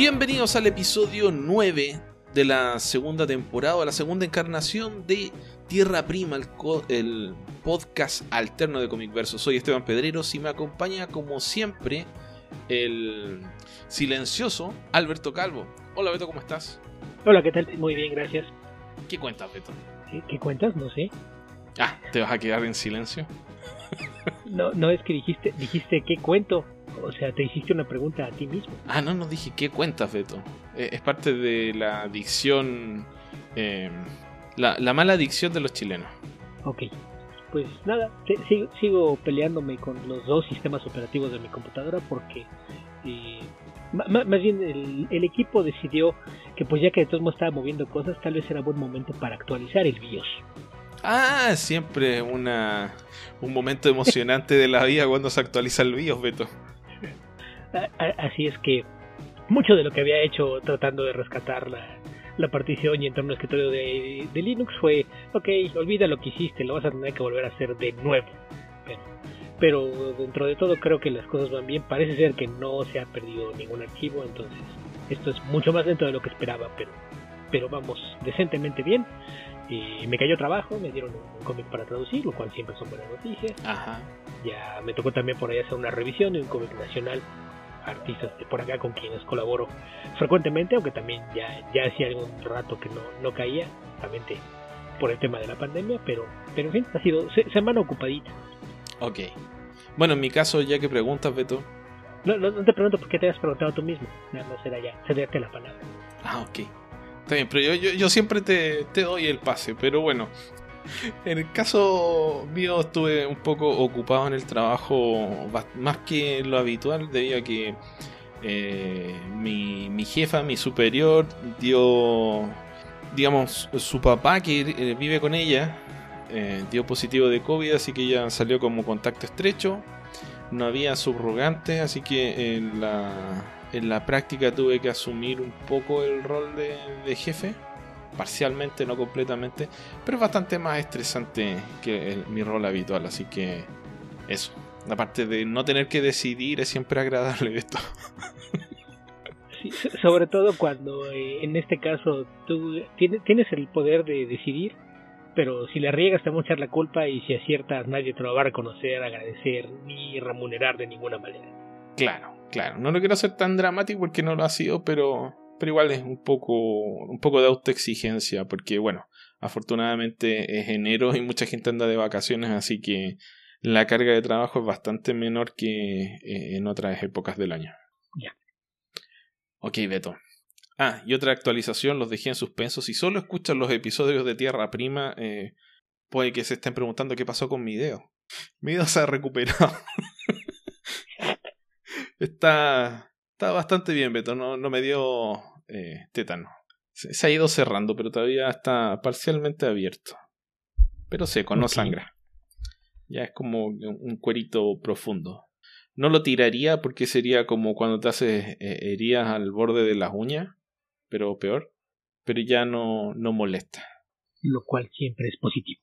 Bienvenidos al episodio 9 de la segunda temporada, la segunda encarnación de Tierra Prima, el, podcast alterno de Comic Verso. Soy Esteban Pedreros y me acompaña como siempre el silencioso Alberto Calvo. Hola Beto, ¿cómo estás? Hola, ¿qué tal? Muy bien, gracias. ¿Qué cuentas, Beto? ¿Qué, cuentas? No sé. Ah, ¿te vas a quedar en silencio? no, no es que dijiste, dijiste qué cuento. O sea, te hiciste una pregunta a ti mismo. Ah, no, no dije qué cuentas, Beto. Eh, es parte de la adicción. Em, la, mala adicción de los chilenos. Ok. Pues nada, sigo, peleándome con los dos sistemas operativos de mi computadora porque eh, más bien el, equipo decidió que pues ya que de todos modos estaba moviendo cosas, tal vez era buen momento para actualizar el BIOS. Ah, siempre una, un momento emocionante de la vida cuando se actualiza el BIOS, Beto. Así es que mucho de lo que había hecho tratando de rescatar la, la partición y entrar en un escritorio de, Linux fue, ok, olvida lo que hiciste, lo vas a tener que volver a hacer de nuevo. Pero, dentro de todo creo que las cosas van bien, parece ser que no se ha perdido ningún archivo, entonces esto es mucho más dentro de lo que esperaba, pero, pero vamos decentemente bien. Y me cayó trabajo, me dieron un cómic para traducir, lo cual siempre son buenas noticias. Ya me tocó también por ahí hacer una revisión de un cómic nacional artistas de por acá con quienes colaboro frecuentemente, aunque también ya, ya hacía algún rato que no, no caía, justamente por el tema de la pandemia, pero, pero en fin, ha sido semana ocupadita. Ok. Bueno, en mi caso, ya que preguntas, Beto. No, no, te pregunto por qué te has preguntado tú mismo, no, no será ya, cederte la palabra. Ah, ok. Está bien, pero yo, yo, yo siempre te, te doy el pase, pero bueno, en el caso mío estuve un poco ocupado en el trabajo más que lo habitual debido a que eh, mi, jefa, mi superior, dio, digamos, su papá que eh, vive con ella, eh, dio positivo de COVID, así que ella salió como contacto estrecho. No había subrogantes, así que en la, en la práctica tuve que asumir un poco el rol de jefe parcialmente, no completamente, pero es bastante más estresante que mi rol habitual, así que eso. Aparte de no tener que decidir, es siempre agradable esto. sobre todo cuando eh, en este caso tú tienes el poder de decidir, pero si le riegas te va a echar la culpa y si aciertas nadie te lo va a reconocer, agradecer ni remunerar de ninguna manera. Claro, claro. No lo quiero hacer tan dramático porque no lo ha sido, pero pero igual es un poco, un poco de autoexigencia, porque bueno, afortunadamente es enero y mucha gente anda de vacaciones, así que la carga de trabajo es bastante menor que eh, en otras épocas del año. Ya. Ok, Beto. Ah, y otra actualización, los dejé en suspenso. Si solo escuchan los episodios de Tierra Prima, eh, puede que se estén preguntando qué pasó con mi dedo. Mi dedo se ha recuperado. está, está bastante bien, Beto. No, no me dio eh, tétano. Se, ha ido cerrando, pero todavía está parcialmente abierto. Pero seco, no sangra. Ya es como un cuerito profundo. No lo tiraría porque sería como cuando te haces eh, heridas al borde de las uñas, pero peor. Pero ya no, no molesta. Lo cual siempre es positivo.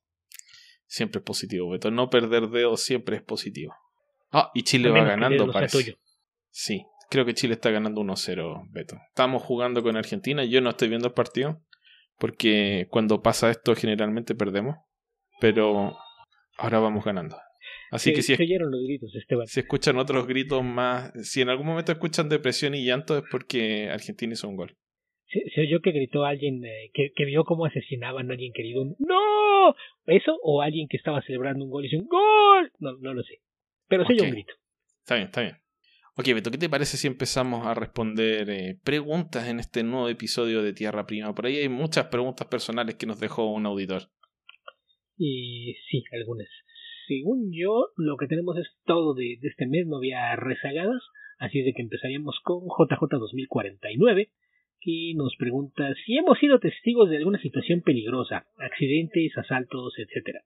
Siempre es positivo, Beto. No perder dedos siempre es positivo. Ah, y Chile va ganando, parece. Sí, Creo que Chile está ganando 1-0, Beto. Estamos jugando con Argentina. Yo no estoy viendo el partido. Porque cuando pasa esto generalmente perdemos. Pero ahora vamos ganando. Así que si, los gritos, si escuchan otros gritos más, si en algún momento escuchan depresión y llanto es porque Argentina hizo un gol. Se, oyó que gritó alguien eh, que, que, vio cómo asesinaban a alguien querido. ¡No! ¿Eso? O alguien que estaba celebrando un gol y dice un gol. No, no lo sé. Pero se oyó un grito. Está bien, está bien. Ok, Beto, ¿qué te parece si empezamos a responder eh, preguntas en este nuevo episodio de Tierra Prima? Por ahí hay muchas preguntas personales que nos dejó un auditor. Y sí, algunas. Según yo, lo que tenemos es todo de, este mes, no había rezagadas, así de que empezaríamos con JJ 2049, que nos pregunta si hemos sido testigos de alguna situación peligrosa, accidentes, asaltos, etc.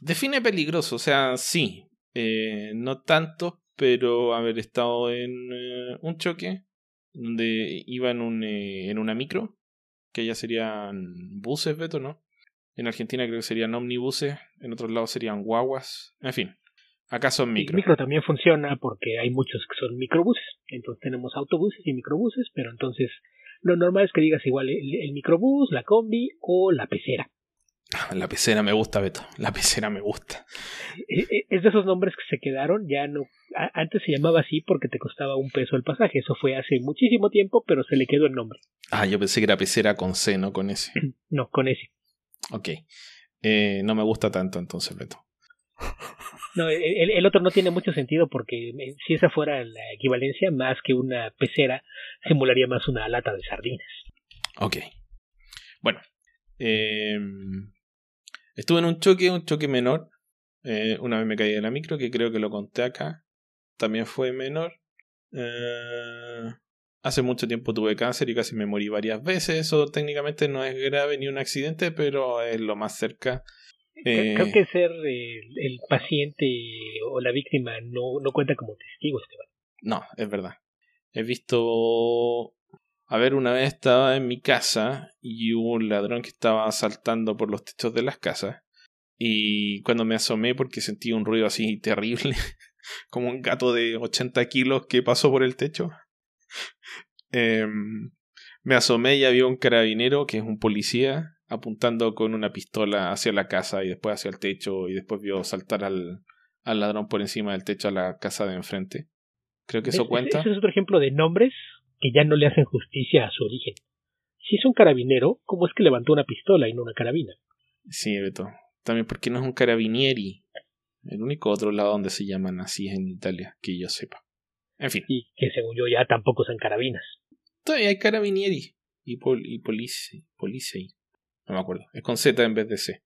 Define peligroso, o sea, sí, eh, no tanto, pero haber estado en eh, un choque donde iba en, un, eh, en una micro, que ya serían buses, Beto, ¿no? En Argentina creo que serían omnibuses, en otros lados serían guaguas, en fin. Acá son micro. micro también funciona porque hay muchos que son microbuses. Entonces tenemos autobuses y microbuses, pero entonces lo normal es que digas igual el, microbús, la combi o la pecera. La pecera me gusta, Beto. La pecera me gusta. E, e, es de esos nombres que se quedaron. Ya no. Antes se llamaba así porque te costaba un peso el pasaje. Eso fue hace muchísimo tiempo, pero se le quedó el nombre. Ah, yo pensé que era pecera con C, no con S. No, con S. Ok. Eh, no me gusta tanto entonces, Beto. No, el, otro no tiene mucho sentido porque eh, si esa fuera la equivalencia, más que una pecera, simularía más una lata de sardinas. Ok. Bueno. Eh, estuve en un choque, un choque menor. Eh, una vez me caí de la micro, que creo que lo conté acá. También fue menor. hace mucho tiempo tuve cáncer y casi me morí varias veces. Eso técnicamente no es grave ni un accidente, pero es lo más cerca Creo eh, que ser el, paciente o la víctima no, no cuenta como testigo, Esteban. No, es verdad. He visto... A ver, una vez estaba en mi casa y hubo un ladrón que estaba saltando por los techos de las casas. Y cuando me asomé porque sentí un ruido así terrible, como un gato de 80 kilos que pasó por el techo, em, me asomé y había un carabinero que es un policía apuntando con una pistola hacia la casa y después hacia el techo y después vio saltar al, al ladrón por encima del techo a la casa de enfrente. Creo que eso cuenta. Ese es otro ejemplo de nombres que ya no le hacen justicia a su origen. Si es un carabinero, ¿cómo es que levantó una pistola y no una carabina? Sí, Beto. También porque no es un carabinieri. El único otro lado donde se llaman así es en Italia, que yo sepa. En fin. Y que según yo ya tampoco son carabinas. Todavía hay carabinieri y, pol y police, no me acuerdo. Es con Z en vez de C.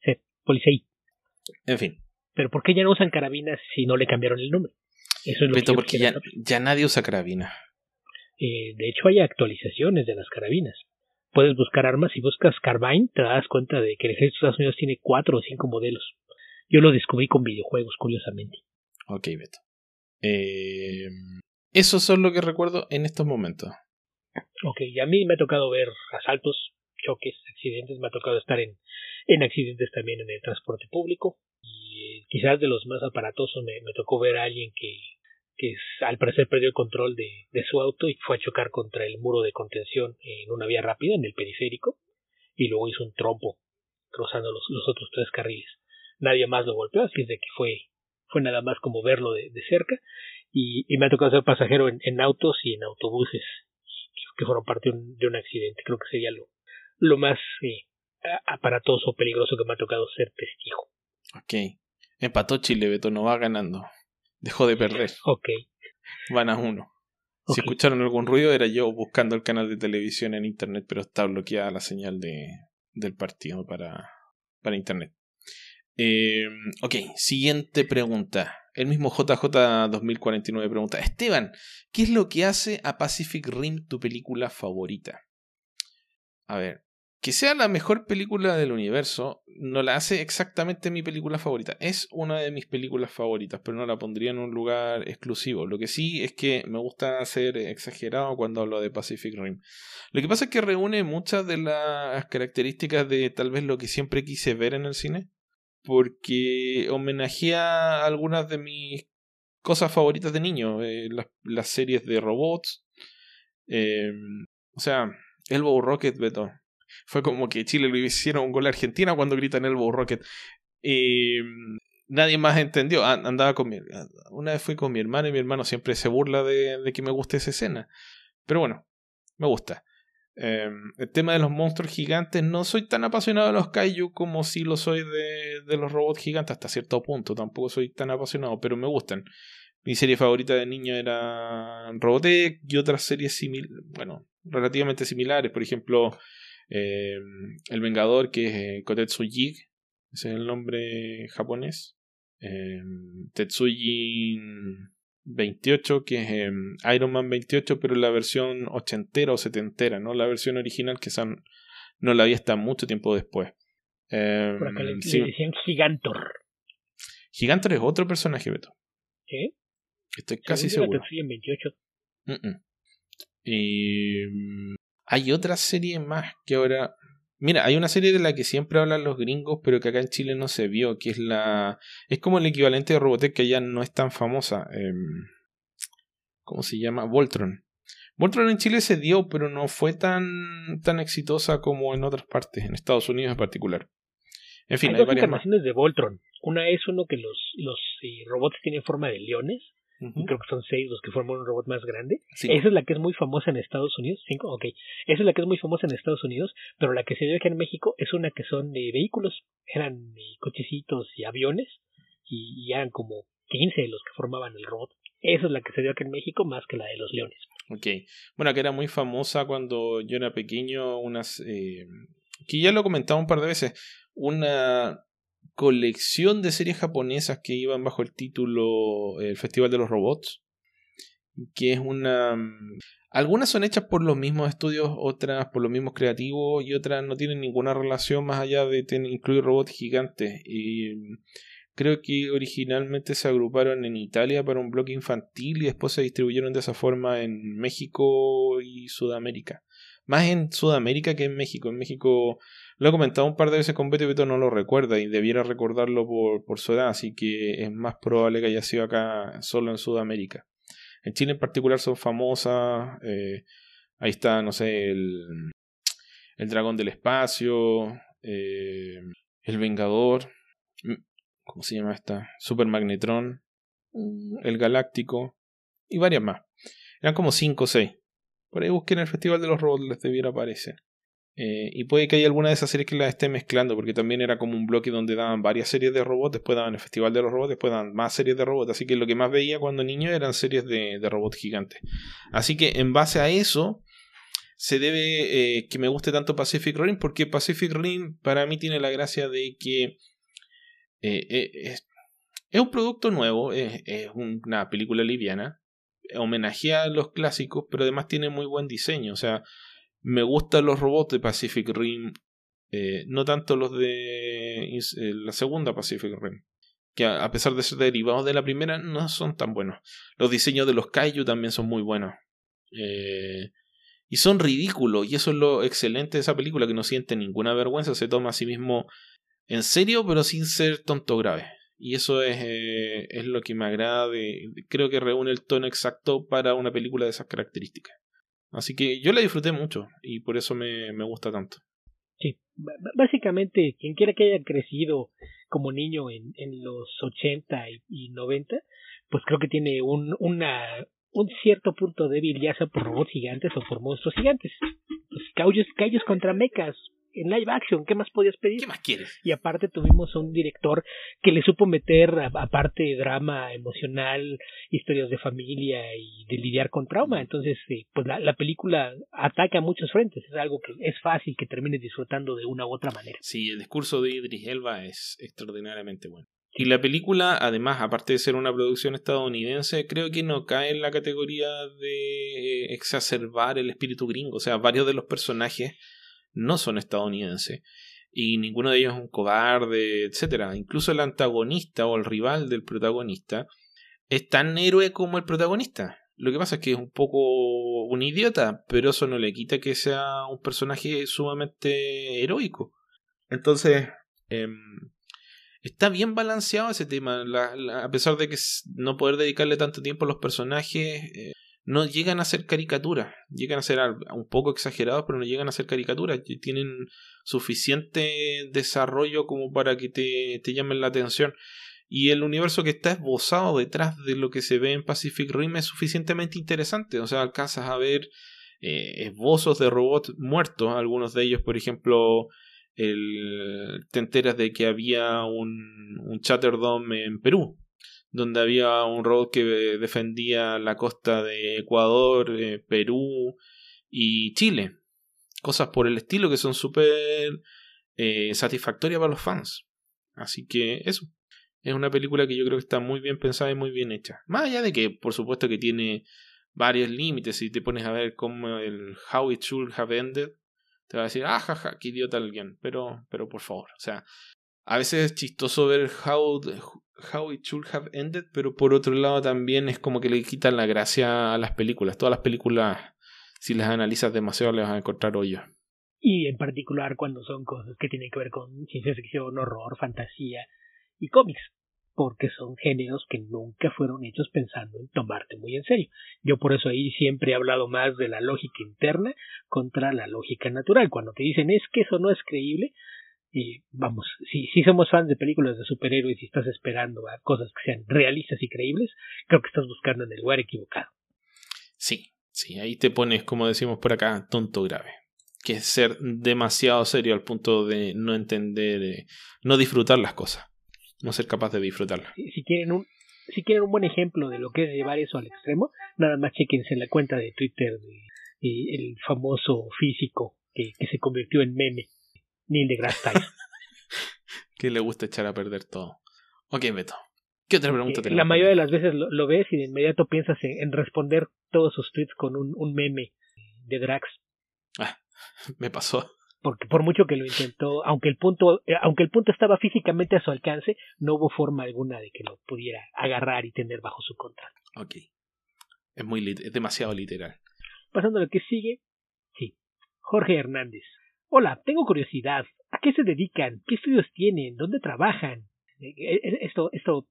Sí, Policei. En fin. Pero ¿por qué ya no usan carabinas si no le cambiaron el nombre? Eso es lo que porque ya, ya, nadie usa carabina. Eh, de hecho, hay actualizaciones de las carabinas. Puedes buscar armas y buscas Carbine, te das cuenta de que el ejército de Estados Unidos tiene cuatro o cinco modelos. Yo lo descubrí con videojuegos, curiosamente. Ok, Beto. Eh, eso son lo que recuerdo en estos momentos. Ok, y a mí me ha tocado ver asaltos, choques, accidentes, me ha tocado estar en, en accidentes también en el transporte público y quizás de los más aparatosos me, me tocó ver a alguien que, que al parecer perdió el control de, de, su auto y fue a chocar contra el muro de contención en una vía rápida, en el periférico, y luego hizo un trompo cruzando los, los otros tres carriles. Nadie más lo golpeó, así es de que fue, fue nada más como verlo de, de cerca, y, y, me ha tocado ser pasajero en, en autos y en autobuses que fueron parte de un, de un accidente. Creo que sería lo, lo más eh, aparatoso, peligroso que me ha tocado ser testigo. Ok. Empató Chile, Beto, no va ganando. Dejó de perder. Ok. Van a uno. Si escucharon algún ruido, era yo buscando el canal de televisión en internet, pero está bloqueada la señal de, del partido para, para internet. Eh, ok, siguiente pregunta. El mismo JJ 2049 pregunta: Esteban, ¿qué es lo que hace a Pacific Rim tu película favorita? A ver, que sea la mejor película del universo no la hace exactamente mi película favorita. Es una de mis películas favoritas, pero no la pondría en un lugar exclusivo. Lo que sí es que me gusta ser exagerado cuando hablo de Pacific Rim. Lo que pasa es que reúne muchas de las características de tal vez lo que siempre quise ver en el cine, porque homenajea algunas de mis cosas favoritas de niño, eh, las, series de robots. Eh, o sea, Elbow Rocket, Beto fue como que Chile lo hicieron un gol a Argentina cuando gritan el Bow Rocket. Y mm, nadie más entendió. Andaba con mi, una vez fui con mi hermano y mi hermano siempre se burla de, de que me guste esa escena. Pero bueno, me gusta. Em, el tema de los monstruos gigantes, no soy tan apasionado de los kaiju como si lo soy de, de los robots gigantes hasta cierto punto. Tampoco soy tan apasionado, pero me gustan. Mi serie favorita de niño era Robotech y otras series similares, bueno, relativamente similares. Por ejemplo, eh, el Vengador, que es eh, Kotetsu Jig, ese es el nombre japonés. Eh, Tetsuji 28, que es Iron Man 28, pero la versión ochentera o setentera, ¿no? La versión original que son, no la vi hasta mucho tiempo después. Por acá le, decían Gigantor. Gigantor es otro personaje, Beto. ¿Qué? Estoy casi seguro. Tetsuji 28. Y hay otra serie más que ahora Mira, hay una serie de la que siempre hablan los gringos, pero que acá en Chile no se vio, que es la... Es como el equivalente de Robotech que allá no es tan famosa. Em, ¿Cómo se llama? Voltron. Voltron en Chile se dio, pero no fue tan, tan exitosa como en otras partes, en Estados Unidos en particular. En fin, hay, dos encarnaciones de Voltron. Una es uno que los, los eh, robots tienen forma de leones Creo que son seis los que forman un robot más grande. Esa es la que es muy famosa en Estados Unidos. Cinco, ok. Esa es la que es muy famosa en Estados Unidos, pero la que se ve aquí en México es una que son de vehículos. Eran cochecitos y aviones y, eran como 15 los que formaban el robot. Esa es la que se dio aquí en México más que la de los leones. Ok. Bueno, que era muy famosa cuando yo era pequeño, unas... Eh, que ya lo he comentado un par de veces. Una colección de series japonesas que iban bajo el título El Festival de los Robots, que es una... Mm, algunas son hechas por los mismos estudios, otras por los mismos creativos y otras no tienen ninguna relación más allá de incluir robots gigantes. Y mm, creo que originalmente se agruparon en Italia para un bloque infantil y después se distribuyeron de esa forma en México y Sudamérica. Más en Sudamérica que en México. En México lo he comentado un par de veces con Beto y Beto no lo recuerda y debiera recordarlo por, por su edad, así que es más probable que haya sido acá solo en Sudamérica. En Chile en particular son famosas. Eh, ahí está, no sé, el, el Dragón del Espacio, eh, El Vengador, mm, ¿cómo se llama esta? Super Magnetron, El Galáctico y varias más. Eran como 5 o 6. Por ahí busquen el Festival de los Robots, les debiera aparecer. Eh, y puede que haya alguna de esas series que las esté mezclando, porque también era como un bloque donde daban varias series de robots, después daban el Festival de los Robots, después daban más series de robots. Así que lo que más veía cuando niño eran series de, de robots gigantes. Así que en base a eso, se debe eh, que me guste tanto Pacific Rim, porque Pacific Rim para mí tiene la gracia de que eh, es, es, un producto nuevo, es, es una película liviana, homenajea a los clásicos, pero además tiene muy buen diseño. O sea, me gustan los robots de Pacific Rim, eh, no tanto los de eh, la segunda Pacific Rim, que a, pesar de ser derivados de la primera, no son tan buenos. Los diseños de los Kaiju también son muy buenos. Eh, y son ridículos, y eso es lo excelente de esa película, que no siente ninguna vergüenza, se toma a sí mismo en serio, pero sin ser tonto grave. Y eso es, es lo que me agrada, creo que reúne el tono exacto para una película de esas características. Así que yo la disfruté mucho y por eso me, me gusta tanto. Sí, básicamente quien quiera que haya crecido como niño en, en los 80 y, 90, pues creo que tiene un, una, un cierto punto débil ya sea por robots gigantes o por monstruos gigantes. Pues callos contra mecas, en live action, ¿qué más podías pedir? ¿Qué más quieres? Y aparte tuvimos a un director que le supo meter, aparte drama emocional, historias de familia y de lidiar con trauma. Entonces, eh, pues la, la, película ataca a muchos frentes. Es algo que es fácil que termines disfrutando de una u otra manera. Sí, el discurso de Idris Elba es extraordinariamente bueno. Y la película, además, aparte de ser una producción estadounidense, creo que no cae en la categoría de exacerbar el espíritu gringo. O sea, varios de los personajes no son estadounidenses y ninguno de ellos es un cobarde, etcétera. Incluso el antagonista o el rival del protagonista es tan héroe como el protagonista. Lo que pasa es que es un poco un idiota, pero eso no le quita que sea un personaje sumamente heroico. Entonces, em, está bien balanceado ese tema. a pesar de que no poder dedicarle tanto tiempo a los personajes, eh, no llegan a ser caricaturas, llegan a ser un poco exagerados, pero no llegan a ser caricaturas, tienen suficiente desarrollo como para que te, te llamen la atención. Y el universo que está esbozado detrás de lo que se ve en Pacific Rim es suficientemente interesante. O sea, alcanzas a ver eh, esbozos de robots muertos. Algunos de ellos, por ejemplo, el, te enteras de que había un, un Chatterdome en Perú donde había un robot que defendía la costa de Ecuador, eh, Perú y Chile. Cosas por el estilo que son súper eh, satisfactorias para los fans. Así que eso. Es una película que yo creo que está muy bien pensada y muy bien hecha. Más allá de que, por supuesto, que tiene varios límites. Si te pones a ver cómo el How It Should Have Ended, te va a decir, ah, jaja, qué idiota alguien. Pero, pero por favor, o sea, a veces es chistoso ver how, how It Should Have Ended, pero por otro lado también es como que le quitan la gracia a las películas. Todas las películas, si las analizas demasiado, le vas a encontrar hoyos. y en particular cuando son cosas que tienen que ver con ciencia ficción, horror, fantasía y cómics, porque son géneros que nunca fueron hechos pensando en tomarte muy en serio. Yo por eso ahí siempre he hablado más de la lógica interna contra la lógica natural. Cuando te dicen es que eso no es creíble, y vamos, si, si somos fans de películas de superhéroes y estás esperando a cosas que sean realistas y creíbles, creo que estás buscando en el lugar equivocado. Sí, sí, ahí te pones, como decimos por acá, tonto grave que es ser demasiado serio al punto de no entender, eh, no disfrutar las cosas, no ser capaz de disfrutarlas. Si, quieren un si quieren un buen ejemplo de lo que es llevar eso al extremo, nada más chequense en la cuenta de Twitter de, el famoso físico que, se convirtió en meme, Neil deGrasse Tyson. que le gusta echar a perder todo. Ok, Beto. ¿Qué otra pregunta tenemos? La mayoría de las veces lo, ves y de inmediato piensas en, responder todos sus tweets con un, un meme de Drax. Ah, me pasó. Porque por mucho que lo intentó, aunque el punto, eh, aunque el punto estaba físicamente a su alcance, no hubo forma alguna de que lo pudiera agarrar y tener bajo su control. Ok. Es muy es demasiado literal. Pasando a lo que sigue, sí. Jorge Hernández. Hola, tengo curiosidad. ¿A qué se dedican? ¿Qué estudios tienen? ¿Dónde trabajan? Eh, eh, esto, esto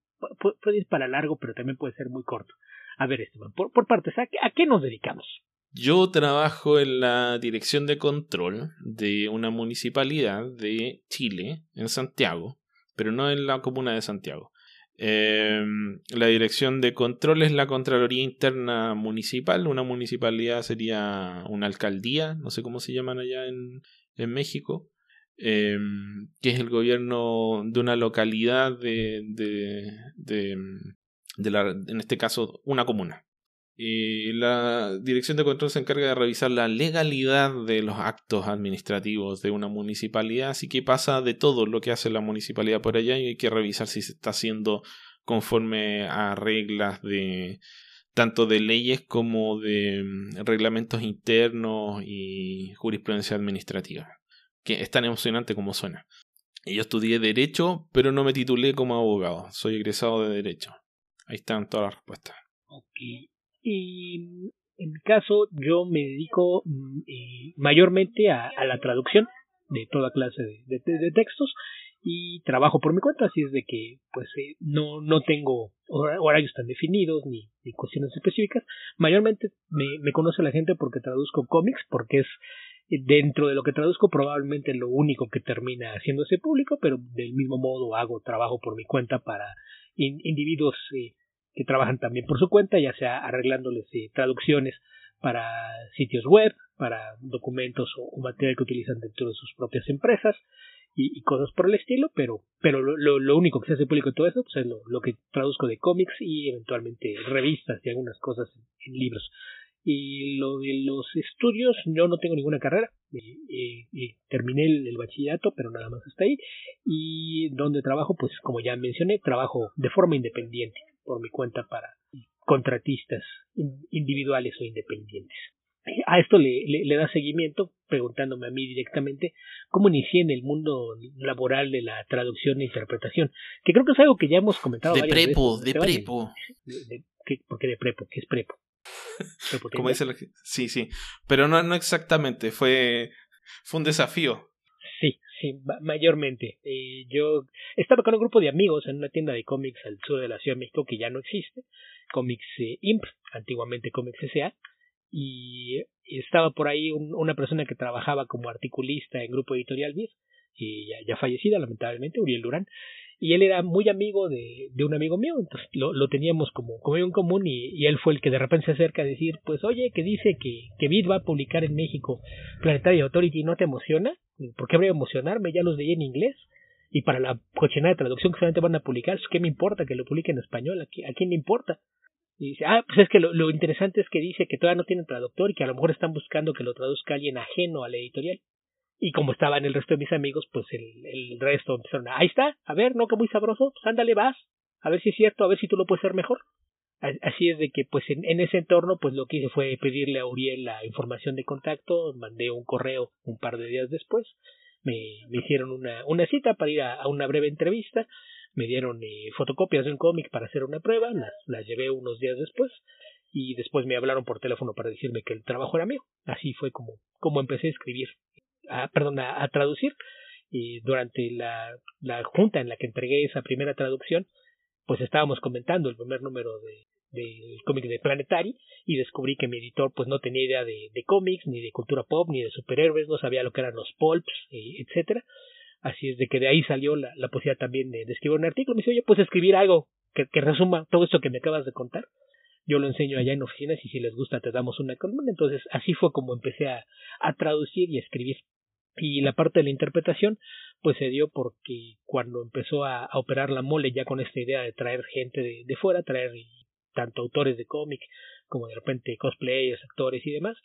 puede ir para largo, pero también puede ser muy corto. A ver, Esteban, por, por partes, ¿a qué nos dedicamos? Yo trabajo en la dirección de control de una municipalidad de Chile, en Santiago, pero no en la comuna de Santiago. Em, la dirección de control es la Contraloría Interna Municipal. Una municipalidad sería una alcaldía, no sé cómo se llaman allá en, en México, em, que es el gobierno de una localidad de, de, de, de la, en este caso, una comuna. Y la Dirección de Control se encarga de revisar la legalidad de los actos administrativos de una municipalidad, así que pasa de todo lo que hace la municipalidad por allá y hay que revisar si se está haciendo conforme a reglas de tanto de leyes como de mm, reglamentos internos y jurisprudencia administrativa, que es tan emocionante como suena. Yo estudié Derecho, pero no me titulé como abogado, soy egresado de Derecho. Ahí están todas las respuestas. Okay. Y en mi caso, yo me dedico mm, eh, mayormente a, la traducción de toda clase de, textos y trabajo por mi cuenta, así es de que pues eh, no, no tengo horarios tan definidos ni, cuestiones específicas. Mayormente me, conoce la gente porque traduzco cómics, porque es eh, dentro de lo que traduzco probablemente lo único que termina haciéndose público, pero del mismo modo hago trabajo por mi cuenta para individuos que trabajan también por su cuenta, ya sea arreglándoles eh, traducciones para sitios web, para documentos o, material que utilizan dentro de sus propias empresas y, cosas por el estilo, pero, pero lo, lo, único que se hace público de todo eso pues es lo, que traduzco de cómics y eventualmente revistas y algunas cosas en, libros. Y lo de los estudios, yo no tengo ninguna carrera. y terminé el, el, bachillerato, pero nada más hasta ahí. Y donde trabajo, pues como ya mencioné, trabajo de forma independiente por mi cuenta para contratistas individuales o independientes. A esto le, le, da seguimiento preguntándome a mí directamente cómo inicié en el mundo laboral de la traducción e interpretación, que creo que es algo que ya hemos comentado. De prepo, de prepo. ¿Por qué de prepo? ¿Qué es prepo? Como dice Sí, sí, pero no, no exactamente, fue, fue un desafío. Sí, Sí, mayormente. Eh, yo estaba con un grupo de amigos en una tienda de cómics al sur de la Ciudad de México que ya no existe, Comics eh, Imp, antiguamente Comics S.A., y estaba por ahí una persona que trabajaba como articulista en Grupo Editorial Viz, y ya, fallecida lamentablemente, Uriel Durán, y él era muy amigo de, un amigo mío, entonces lo, lo teníamos como, como en común y, y, él fue el que de repente se acerca a decir, pues oye, que dice que, que va a publicar en México Planetary Authority, ¿no te emociona? ¿Por qué habría emocionarme? Ya los leí en inglés. Y para la cochinada de traducción que solamente van a publicar, ¿qué me importa que lo publique en español? ¿A, quién le importa? Y dice, ah, pues es que lo, lo interesante es que dice que todavía no tienen traductor y que a lo mejor están buscando que lo traduzca alguien ajeno a la editorial. Y como estaban el resto de mis amigos, pues el, el resto empezaron a, ahí está, a ver, no, que muy sabroso, pues ándale, vas, a ver si es cierto, a ver si tú lo puedes hacer mejor. Así es de que, pues en, en, ese entorno, pues lo que hice fue pedirle a Uriel la información de contacto, mandé un correo un par de días después, me, me hicieron una, una cita para ir a, una breve entrevista, me dieron eh, fotocopias de un cómic para hacer una prueba, las, las llevé unos días después, y después me hablaron por teléfono para decirme que el trabajo era mío. Así fue como, como empecé a escribir a, perdón, a, traducir. Y durante la, la junta en la que entregué esa primera traducción, pues estábamos comentando el primer número de, del cómic de Planetary y descubrí que mi editor pues no tenía idea de, de cómics, ni de cultura pop, ni de superhéroes, no sabía lo que eran los pulps, eh, etcétera. Así es de que de ahí salió la, la posibilidad también de, escribir un artículo. Me dice, oye, pues escribir algo que, que resuma todo esto que me acabas de contar yo lo enseño allá en oficinas y si les gusta te damos una columna. Entonces así fue como empecé a, a traducir y a escribir. Y la parte de la interpretación pues se dio porque cuando empezó a, operar la mole ya con esta idea de traer gente de, de fuera, traer tanto autores de cómic como de repente cosplayers, actores y demás,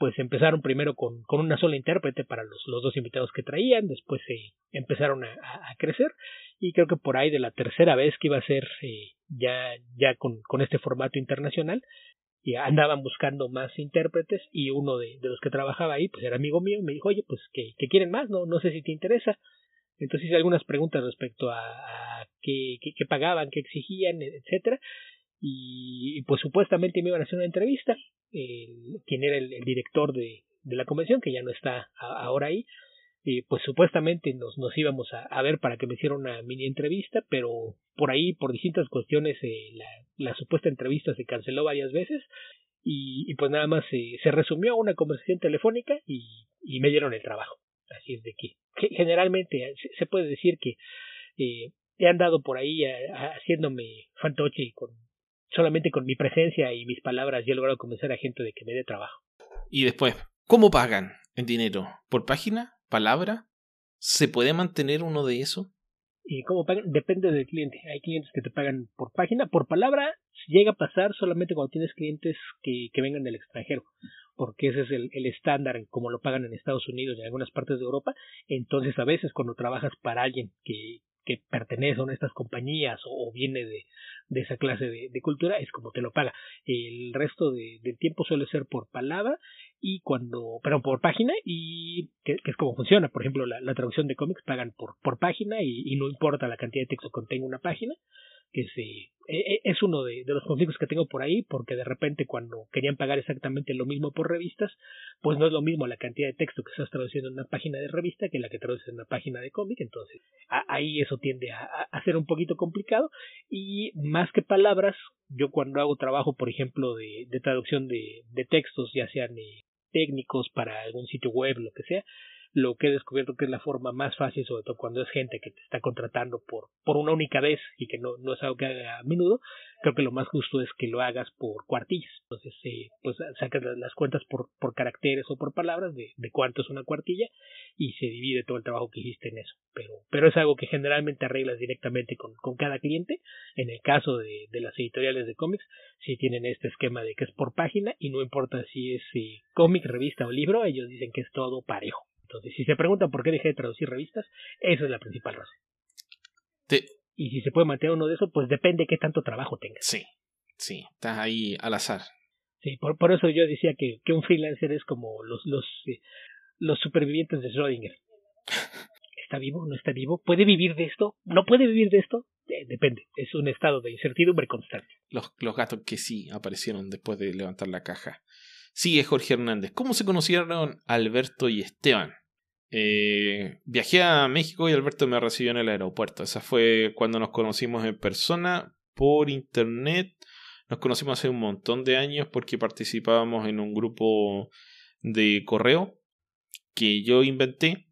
pues empezaron primero con, con una sola intérprete para los, los dos invitados que traían, después se empezaron a, crecer y creo que por ahí de la tercera vez que iba a ser eh, ya, ya con, con este formato internacional, y andaban buscando más intérpretes y uno de, de, los que trabajaba ahí pues era amigo mío y me dijo oye pues que, quieren más no no sé si te interesa entonces hice algunas preguntas respecto a, a qué, qué, pagaban qué exigían etcétera y, pues supuestamente me iban a hacer una entrevista el, quien era el, director de, de, la convención que ya no está ahora ahí y pues supuestamente nos, nos íbamos a, a, ver para que me hiciera una mini entrevista, pero por ahí, por distintas cuestiones, eh, la, la, supuesta entrevista se canceló varias veces y, y pues nada más eh, se resumió a una conversación telefónica y, y, me dieron el trabajo. Así es de que, generalmente se, puede decir que eh, he andado por ahí haciéndome fantoche y con solamente con mi presencia y mis palabras ya he logrado convencer a gente de que me dé trabajo. Y después, ¿cómo pagan en dinero? ¿Por página? palabra? ¿Se puede mantener uno de eso? ¿Y cómo pagan? Depende del cliente. Hay clientes que te pagan por página, por palabra. Llega a pasar solamente cuando tienes clientes que, que vengan del extranjero, porque ese es el, el estándar como lo pagan en Estados Unidos y en algunas partes de Europa. Entonces, a veces cuando trabajas para alguien que, que pertenece a estas compañías o, viene de, de esa clase de, cultura, es como te lo paga. El resto de, del tiempo suele ser por palabra y cuando, pero por página y que, es como funciona. Por ejemplo, la, traducción de cómics pagan por, por página y, no importa la cantidad de texto que contenga una página, que se, e, e, es uno de, de, los conflictos que tengo por ahí, porque de repente cuando querían pagar exactamente lo mismo por revistas, pues no es lo mismo la cantidad de texto que estás traduciendo en una página de revista que la que traduces en una página de cómic, entonces ahí eso tiende a, a, ser un poquito complicado. Y más que palabras, yo cuando hago trabajo, por ejemplo, de, de traducción de, de textos, ya sean eh, técnicos para algún sitio web, lo que sea, lo que he descubierto que es la forma más fácil, sobre todo cuando es gente que te está contratando por, por una única vez y que no, no es algo que haga a menudo, creo que lo más justo es que lo hagas por cuartillas. Entonces, eh, pues sacas las cuentas por, por caracteres o por palabras de, cuánto es una cuartilla y se divide todo el trabajo que hiciste en eso. Pero, pero es algo que generalmente arreglas directamente con, con cada cliente. En el caso de, de las editoriales de cómics, si tienen este esquema de que es por página y no importa si es eh, cómic, revista o libro, ellos dicen que es todo parejo. Entonces, si se preguntan por qué dejé de traducir revistas, esa es la principal razón. Y si se puede mantener uno de esos, pues depende de qué tanto trabajo tengas. Sí, sí, estás ahí al azar. Sí, por, por eso yo decía que, que un freelancer es como los, los, eh, los supervivientes de Schrödinger. ¿Está vivo? ¿No está vivo? ¿Puede vivir de esto? ¿No puede vivir de esto? Eh, depende, es un estado de incertidumbre constante. Los, los gatos que sí aparecieron después de levantar la caja. Sigue Jorge Hernández. ¿Cómo se conocieron Alberto y Esteban? Eh, viajé a México y Alberto me recibió en el aeropuerto. Esa fue cuando nos conocimos en persona, por internet. Nos conocimos hace un montón de años porque participábamos en un grupo de correo que yo inventé,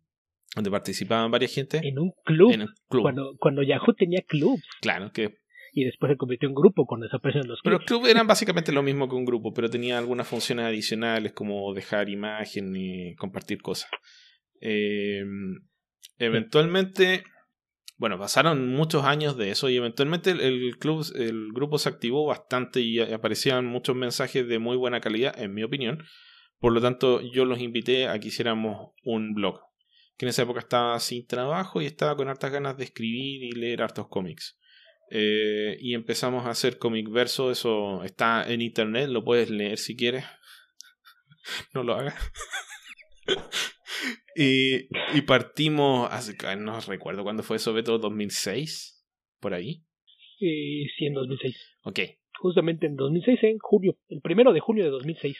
donde participaban varias gente. En un club. Cuando, cuando Yahoo tenía club. Claro, que y después se convirtió en grupo cuando desaparecieron los clubs. Pero club eran básicamente lo mismo que un grupo, pero tenía algunas funciones adicionales como dejar imagen y compartir cosas. Eh, eventualmente, bueno, pasaron muchos años de eso y eventualmente el, club, el grupo se activó bastante y aparecían muchos mensajes de muy buena calidad, en mi opinión. Por lo tanto, yo los invité a que hiciéramos un blog. Que en esa época estaba sin trabajo y estaba con hartas ganas de escribir y leer hartos cómics. Eh, y empezamos a hacer comic verso. Eso está en internet, lo puedes leer si quieres. no lo hagas. y, y, partimos, hace, no recuerdo cuándo fue eso, Beto, 2006, por ahí. Eh, sí, en 2006. Ok. Justamente en 2006, en junio, el primero de junio de 2006.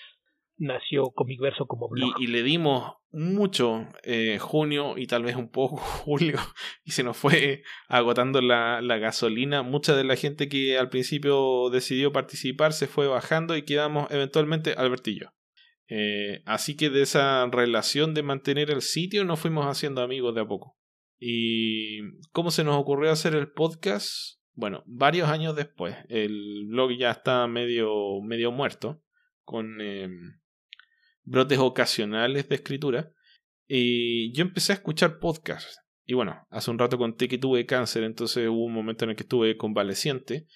Nació Comicverso como blog. Y, le dimos mucho eh, junio y tal vez un poco julio y se nos fue agotando la, la, gasolina. Mucha de la gente que al principio decidió participar se fue bajando y quedamos eventualmente Albertillo. Eh, así que de esa relación de mantener el sitio nos fuimos haciendo amigos de a poco. ¿Y cómo se nos ocurrió hacer el podcast? Bueno, varios años después. El blog ya está medio, medio muerto, con em, brotes ocasionales de escritura. Y yo empecé a escuchar podcasts. Y bueno, hace un rato conté que tuve cáncer, entonces hubo un momento en el que estuve convaleciente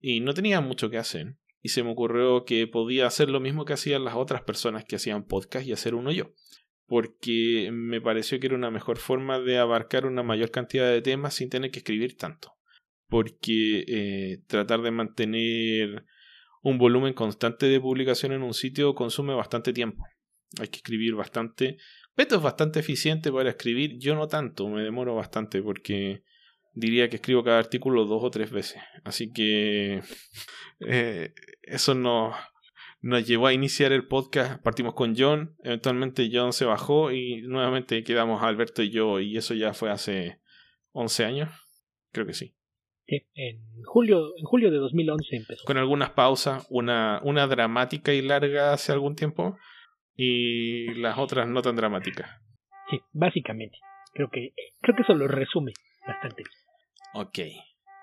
y no tenía mucho que hacer y se me ocurrió que podía hacer lo mismo que hacían las otras personas que hacían podcast y hacer uno yo. Porque me pareció que era una mejor forma de abarcar una mayor cantidad de temas sin tener que escribir tanto. Porque eh, tratar de mantener un volumen constante de publicación en un sitio consume bastante tiempo. Hay que escribir bastante. Beto es bastante eficiente para escribir, yo no tanto, me demoro bastante porque diría que escribo cada artículo dos o tres veces. Así que eh, eso nos, nos llevó a iniciar el podcast. Partimos con John, eventualmente John se bajó y nuevamente quedamos Alberto y yo y eso ya fue hace 11 años. Creo que sí. Sí, en julio, en julio de 2011 empezó. Con algunas pausas, una, una dramática y larga hace algún tiempo y las otras no tan dramáticas. Sí, básicamente. Creo que, creo que eso lo resume bastante Ok.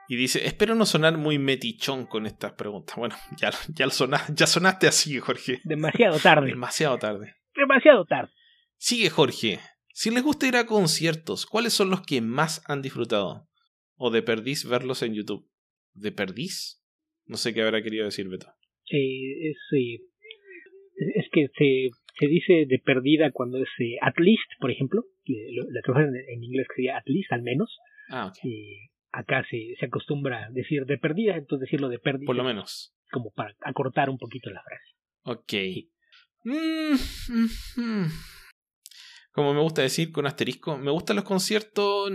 Y dice, espero no sonar muy metichón con estas preguntas. Bueno, ya, ya, ya sonaste así, Jorge. Demasiado tarde. Demasiado tarde. Demasiado tarde. Sigue, Jorge. Si les gusta ir a conciertos, ¿cuáles son los que más han disfrutado? ¿O de perdís verlos en YouTube? ¿De perdís? No sé qué habrá querido decir Beto. Sí, es, es que se, se dice de perdida cuando es eh, at least, por ejemplo. La traducción en, inglés sería at least, al menos. Ah, ok acá se, se acostumbra a decir de perdida, entonces decirlo de pérdida. Por lo menos. Como para acortar un poquito la frase. Ok. Mm, mm, mm. Como me gusta decir con asterisco, me gustan los conciertos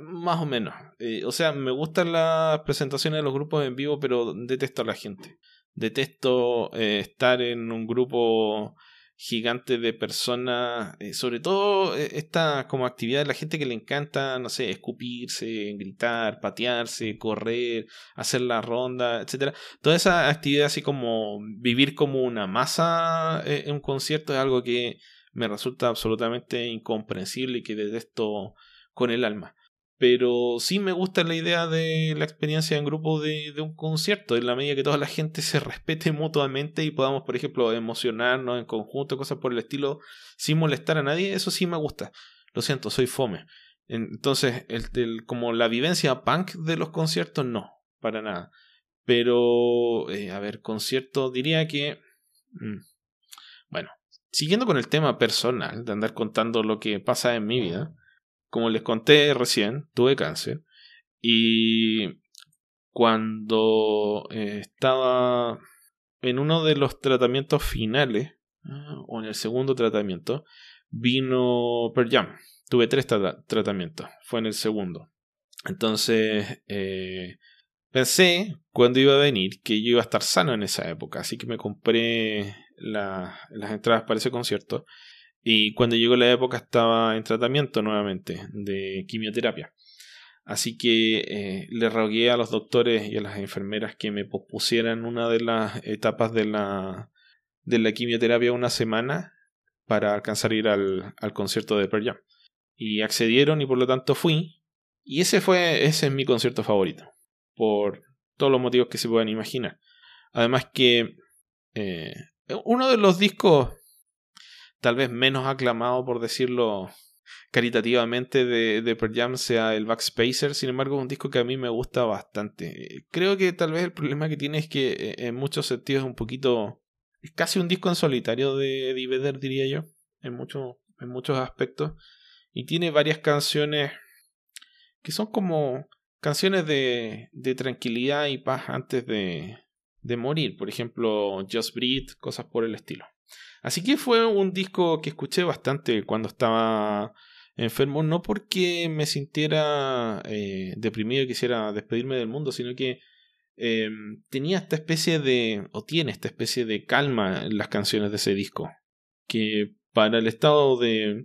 más o menos. Eh, o sea, me gustan las presentaciones de los grupos en vivo, pero detesto a la gente. Detesto eh, estar en un grupo gigante de personas, eh, sobre todo eh, esta como actividad de la gente que le encanta, no sé, escupirse, gritar, patearse, correr, hacer la ronda, etcétera. Toda esa actividad así como vivir como una masa eh, en un concierto es algo que me resulta absolutamente incomprensible y que detesto con el alma pero sí me gusta la idea de la experiencia en grupo de, un concierto, en la medida que toda la gente se respete mutuamente y podamos, por ejemplo, emocionarnos en conjunto, cosas por el estilo, sin molestar a nadie, eso sí me gusta. Lo siento, soy fome. Entonces, el, como la vivencia punk de los conciertos, no, para nada. Pero, eh, a ver, concierto, diría que... Mm, bueno, siguiendo con el tema personal, de andar contando lo que pasa en mi vida como les conté recién, tuve cáncer. Y cuando eh, estaba en uno de los tratamientos finales, ah, o en el segundo tratamiento, vino Per Jam. Tuve tres tratamientos, fue en el segundo. Entonces, eh, pensé cuando iba a venir que yo iba a estar sano en esa época, así que me compré las entradas para ese concierto y cuando llegó la época estaba en tratamiento nuevamente de quimioterapia. Así que eh, le rogué a los doctores y a las enfermeras que me pospusieran una de las etapas de la, de la quimioterapia una semana para alcanzar a ir al, al concierto de Pearl Jam. Y accedieron y por lo tanto fui. Y ese fue, ese es mi concierto favorito. Por todos los motivos que se puedan imaginar. Además que eh, uno de los discos tal vez menos aclamado, por decirlo caritativamente, de, de Pearl Jam sea el Backspacer. Sin embargo, es un disco que a mí me gusta bastante. Creo que tal vez el problema que tiene es que eh, en muchos sentidos es un poquito. Es casi un disco en solitario de Eddie Vedder, diría yo. En, mucho, en muchos aspectos. Y tiene varias canciones que son como canciones de, de tranquilidad y paz antes de, de morir. Por ejemplo, Just Breathe, cosas por el estilo. Así que fue un disco que escuché bastante cuando estaba enfermo, no porque me sintiera eh, deprimido y quisiera despedirme del mundo, sino que em, tenía esta especie de, o tiene esta especie de calma en las canciones de ese disco, que para el estado de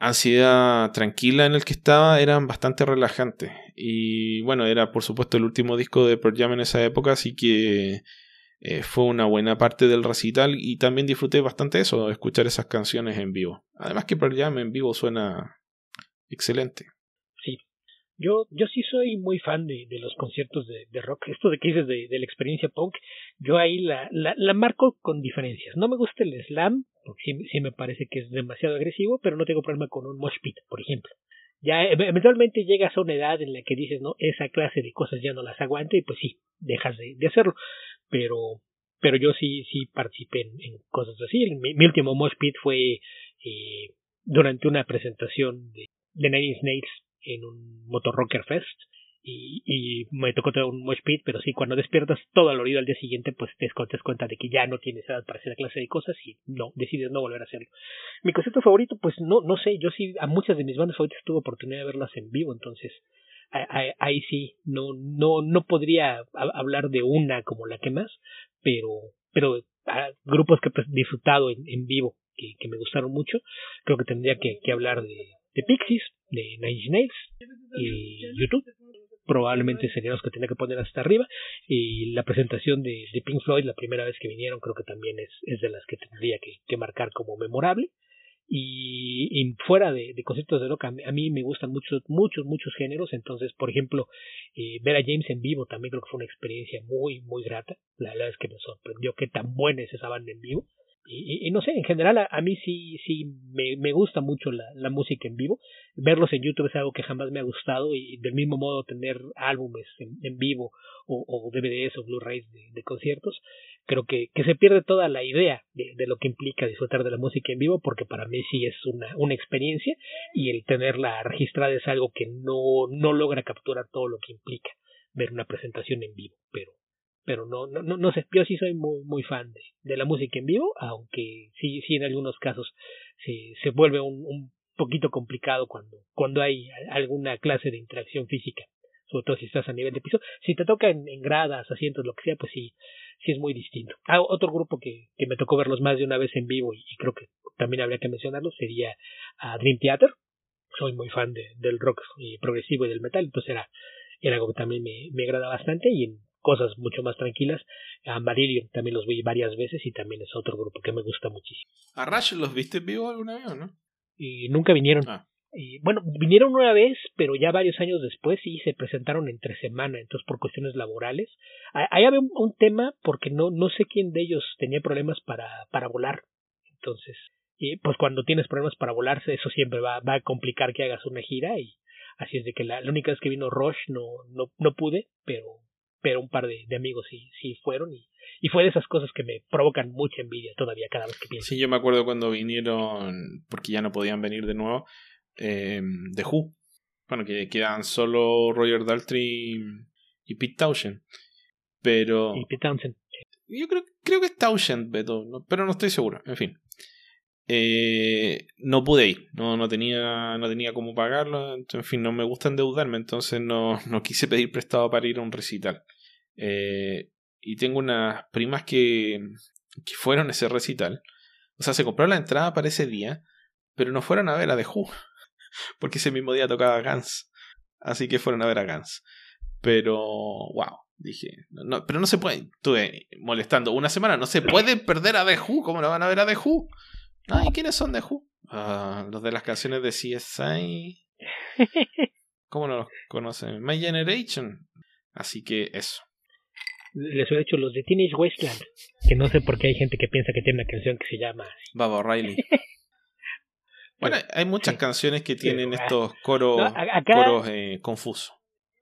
ansiedad tranquila en el que estaba eran bastante relajantes. Y bueno, era por supuesto el último disco de Pearl Jam en esa época, así que eh, fue una buena parte del recital y también disfruté bastante eso, escuchar esas canciones en vivo. Además que Pearl Jam en vivo suena excelente. Sí, yo, yo sí soy muy fan de, de los conciertos de, de, rock. Esto de que dices de, de la experiencia punk, yo ahí la, la, la, marco con diferencias. No me gusta el slam, porque sí, sí, me parece que es demasiado agresivo, pero no tengo problema con un mosh pit, por ejemplo. Ya eventualmente llegas a una edad en la que dices, no, esa clase de cosas ya no las aguanto y pues sí, dejas de, de hacerlo. Pero, pero yo sí, sí participé en, cosas así. Mi, último mosh pit fue eh, durante una presentación de, de Nine Nails en un Motor Rocker Fest y, y me tocó tener un mosh pit, pero sí, cuando despiertas todo al oído al día siguiente, pues te das cuenta de que ya no tienes edad para hacer clase de cosas y no, decides no volver a hacerlo. Mi concierto favorito, pues no, no sé, yo sí, a muchas de mis bandas favoritas tuve oportunidad de verlas en vivo, entonces ahí sí, no, no, no podría hablar de una como la que más, pero, pero a grupos que he disfrutado en, en vivo, que, que, me gustaron mucho, creo que tendría que, hablar de, Pixies, de Nine Nails y YouTube. Probablemente serían los que tenía que poner hasta arriba. Y la presentación de, de, Pink Floyd la primera vez que vinieron creo que también es, es de las que tendría que marcar como memorable y, y fuera de, de, conciertos de rock a, a, mí me gustan muchos muchos muchos géneros. Entonces por ejemplo eh, ver a James en vivo también creo que fue una experiencia muy muy grata. La verdad es que me sorprendió qué tan buena es esa banda en vivo y, y, no sé, en general a, mí sí, sí me, me gusta mucho la, la, música en vivo. Verlos en YouTube es algo que jamás me ha gustado y del mismo modo tener álbumes en, en vivo o, o, DVDs o Blu-rays de, de, conciertos, creo que, que se pierde toda la idea de, de, lo que implica disfrutar de la música en vivo porque para mí sí es una, una experiencia y el tenerla registrada es algo que no, no logra capturar todo lo que implica ver una presentación en vivo, pero pero no, no, no, no sé, yo sí soy muy, muy fan de, de la música en vivo, aunque sí, sí en algunos casos se, se vuelve un, un poquito complicado cuando, cuando hay alguna clase de interacción física, sobre todo si estás a nivel de piso. Si te toca en, en gradas, asientos, lo que sea, pues sí, sí es muy distinto. Ah, otro grupo que, que me tocó verlos más de una vez en vivo y, creo que también habría que mencionarlo sería a Dream Theater. Soy muy fan de, del rock y progresivo y del metal, entonces era, era algo que también me, me agrada bastante y en cosas mucho más tranquilas. A Marillion también los vi varias veces y también es otro grupo que me gusta muchísimo. ¿A Rush los viste en vivo alguna vez o no? Y nunca vinieron. Ah. Y, bueno, vinieron una vez, pero ya varios años después sí se presentaron entre semana, entonces por cuestiones laborales. Ahí había un, un, tema porque no, no sé quién de ellos tenía problemas para, para volar. Entonces, y pues cuando tienes problemas para volarse, eso siempre va, va a complicar que hagas una gira y así es de que la, la única vez que vino Rush no, no, no pude, pero pero un par de, de amigos sí, sí fueron y, y, fue de esas cosas que me provocan mucha envidia todavía cada vez que pienso. Sí, yo me acuerdo cuando vinieron, porque ya no podían venir de nuevo, eh, de Who. Bueno, que quedan solo Roger Daltrey y Pete Townshend. Pero... Y Pete Townshend. Yo creo, creo que es Townshend, Beto, pero no estoy seguro. En fin. Eh, no pude ir, no, no, tenía, no tenía cómo pagarlo, en fin, no me gusta endeudarme, entonces no, no quise pedir prestado para ir a un recital. Eh, y tengo unas primas que, que fueron a ese recital, o sea, se compraron la entrada para ese día, pero no fueron a ver a The Who, porque ese mismo día tocaba Guns, así que fueron a ver a Guns. Pero, wow, dije, no, pero no se puede, estuve molestando una semana, no se puede perder a The Who, ¿cómo lo van a ver a The Who? Ay, ¿quiénes son de Who? Uh, los de las canciones de CSI. ¿Cómo no los conocen? My Generation. Así que eso. Les he hecho los de Teenage Wasteland. Que no sé por qué hay gente que piensa que tiene una canción que se llama Baba O'Reilly. bueno, hay muchas canciones que tienen estos coros, no, acá... coros eh, confusos.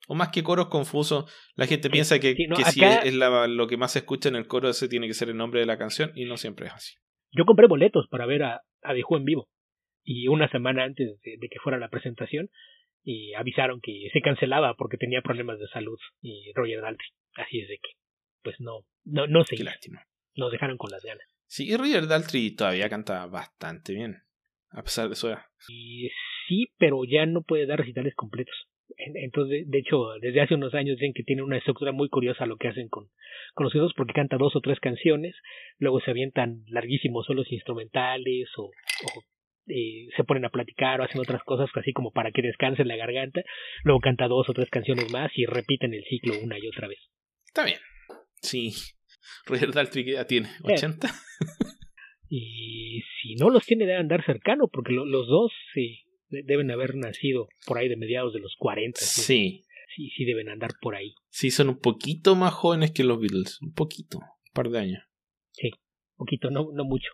O más que coros confusos, la gente piensa que, sí, no, que acá... si es, la, lo que más se escucha en el coro, ese tiene que ser el nombre de la canción, y no siempre es así. Yo compré boletos para ver a, a The Who en vivo. Y una semana antes de, de, que fuera la presentación, y avisaron que se cancelaba porque tenía problemas de salud y Roger Daltrey. Así es de que, pues no, no, no sé. Qué lástima. Nos dejaron con las ganas. Sí, y Roger Daltrey todavía canta bastante bien, a pesar de su edad. Y sí, pero ya no puede dar recitales completos. Entonces, de hecho, desde hace unos años dicen que tiene una estructura muy curiosa lo que hacen con, con los Beatles porque canta dos o tres canciones, luego se avientan larguísimos solos instrumentales o, o eh, se ponen a platicar o hacen otras cosas así como para que descansen la garganta, luego canta dos o tres canciones más y repiten el ciclo una y otra vez. Está bien. Sí. Roger Daltrey ya tiene 80. Y si no los tiene deben andar cercano porque los dos sí deben haber nacido por ahí de mediados de los 40. Sí. Sí, sí deben andar por ahí. Sí, son un poquito más jóvenes que los Beatles, un poquito, un par de años. Sí, un poquito, no, no mucho.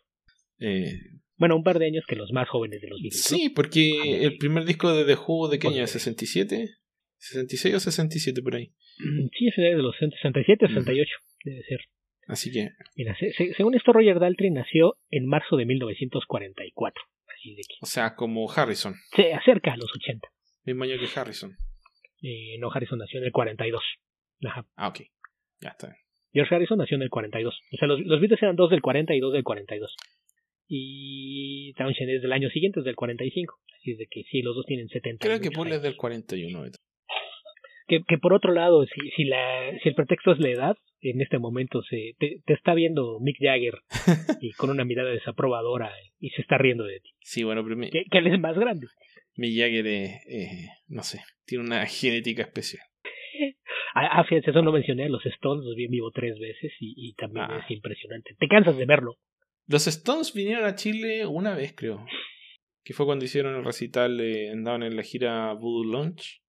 Eh, bueno, un par de años que los más jóvenes de los Beatles. Sí, porque el primer disco de The Who, ¿de qué año? ¿67? ¿66 o 67 por ahí? Mm, sí, es de los 67, 68, debe ser. Así que. Mira, según esto, Roger Daltrey nació en marzo de 1944. Así de que. O sea, como Harrison. Se acerca a los 80. Mismo año que Harrison. Eh, no, Harrison nació en el 42. Ajá. Ah, ok. Ya está. George Harrison nació en el 42. O sea, los, los Beatles eran dos del 40 y dos del 42. Y Townshend es del año siguiente, es del 45. Así es de que sí, los dos tienen 70. Creo que Paul es del 41. Que, que por otro lado, si, si, la, si el pretexto es la edad, en este momento se te, está viendo Mick Jagger y con una mirada desaprobadora y se está riendo de ti. Sí, bueno, pero que, él es más grande. Mick Jagger, eh, no sé, tiene una genética especial. Ah, fíjate, eso no mencioné, los Stones los vi en vivo tres veces y, y también ah. es impresionante. Te cansas de verlo. Los Stones vinieron a Chile una vez, creo. Que fue cuando hicieron el recital, eh, andaban en la gira Voodoo Launch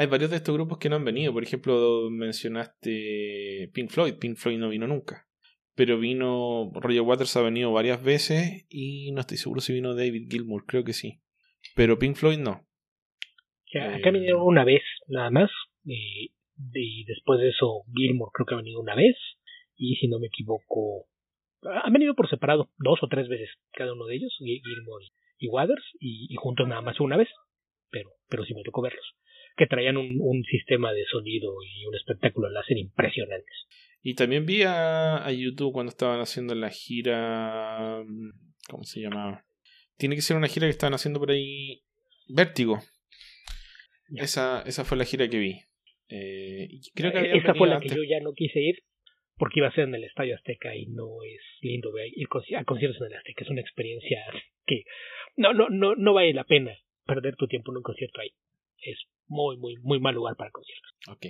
hay varios de estos grupos que no han venido. Por ejemplo, mencionaste Pink Floyd. Pink Floyd no vino nunca. Pero vino. Roger Waters ha venido varias veces. Y no estoy seguro si vino David Gilmour. Creo que sí. Pero Pink Floyd no. acá ha venido una vez, nada más. Y, después de eso, Gilmour creo que ha venido una vez. Y si no me equivoco. Han venido por separado, dos o tres veces cada uno de ellos, Gilmour y Waters, y, y juntos nada más una vez. Pero, pero sí me tocó verlos que traían un, un, sistema de sonido y un espectáculo láser impresionantes. Y también vi a, YouTube cuando estaban haciendo la gira. ¿Cómo se llamaba? Tiene que ser una gira que estaban haciendo por ahí. Vértigo. Esa, esa fue la gira que vi. Eh, creo que esa fue la que yo ya no quise ir porque iba a ser en el Estadio Azteca y no es lindo ir a conciertos en el Azteca. Es una experiencia que no, no, no, no vale la pena perder tu tiempo en un concierto ahí. Es muy, muy, muy mal lugar para conciertos. Ok.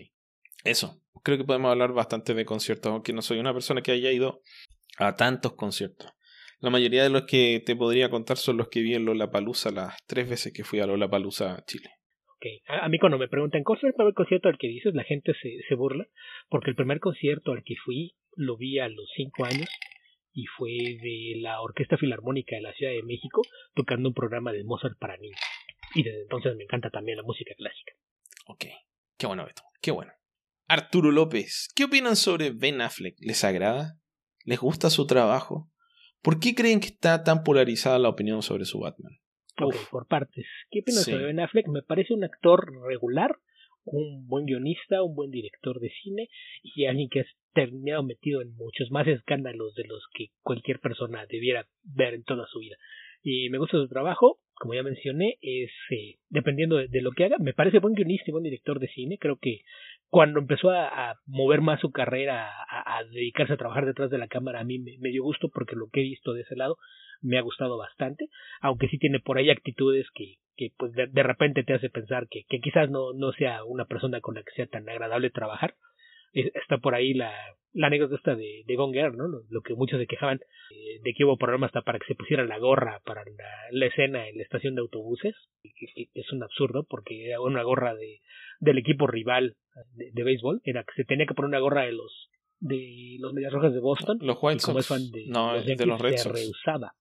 Eso. Creo que podemos hablar bastante de conciertos, aunque no soy una persona que haya ido a tantos conciertos. La mayoría de los que te podría contar son los que vi en Lollapalooza las tres veces que fui a Lollapalooza, Chile. Okay. A, mí cuando me preguntan, ¿cuál fue el primer concierto al que dices? La gente se, se burla, porque el primer concierto al que fui lo vi a los cinco años y fue de la Orquesta Filarmónica de la Ciudad de México tocando un programa de Mozart para niños. Y desde entonces me encanta también la música clásica. Ok, qué bueno esto, qué bueno. Arturo López, ¿qué opinan sobre Ben Affleck? ¿Les agrada? ¿Les gusta su trabajo? ¿Por qué creen que está tan polarizada la opinión sobre su Batman? Ok, por partes. ¿Qué opinan sobre Ben Affleck? Me parece un actor regular, un buen guionista, un buen director de cine y alguien que ha terminado metido en muchos más escándalos de los que cualquier persona debiera ver en toda su vida. Y me gusta su trabajo, como ya mencioné, es eh, dependiendo de, lo que haga. Me parece buen guionista y buen director de cine. Creo que cuando empezó a, mover más su carrera, a, dedicarse a trabajar detrás de la cámara, a mí me, dio gusto porque lo que he visto de ese lado me ha gustado bastante. Aunque sí tiene por ahí actitudes que, que pues de, repente te hace pensar que, que quizás no, no sea una persona con la que sea tan agradable trabajar está por ahí la, la anécdota esta de, de Gonger, ¿no? Lo, que muchos se quejaban eh, de que hubo problemas hasta para que se pusiera la gorra para la, escena en la estación de autobuses, es un absurdo porque era una gorra de, del equipo rival de, béisbol, era que se tenía que poner una gorra de los de los Medias Rojas de Boston, los White como es fan de, no, los, de los Red Sox. rehusaba.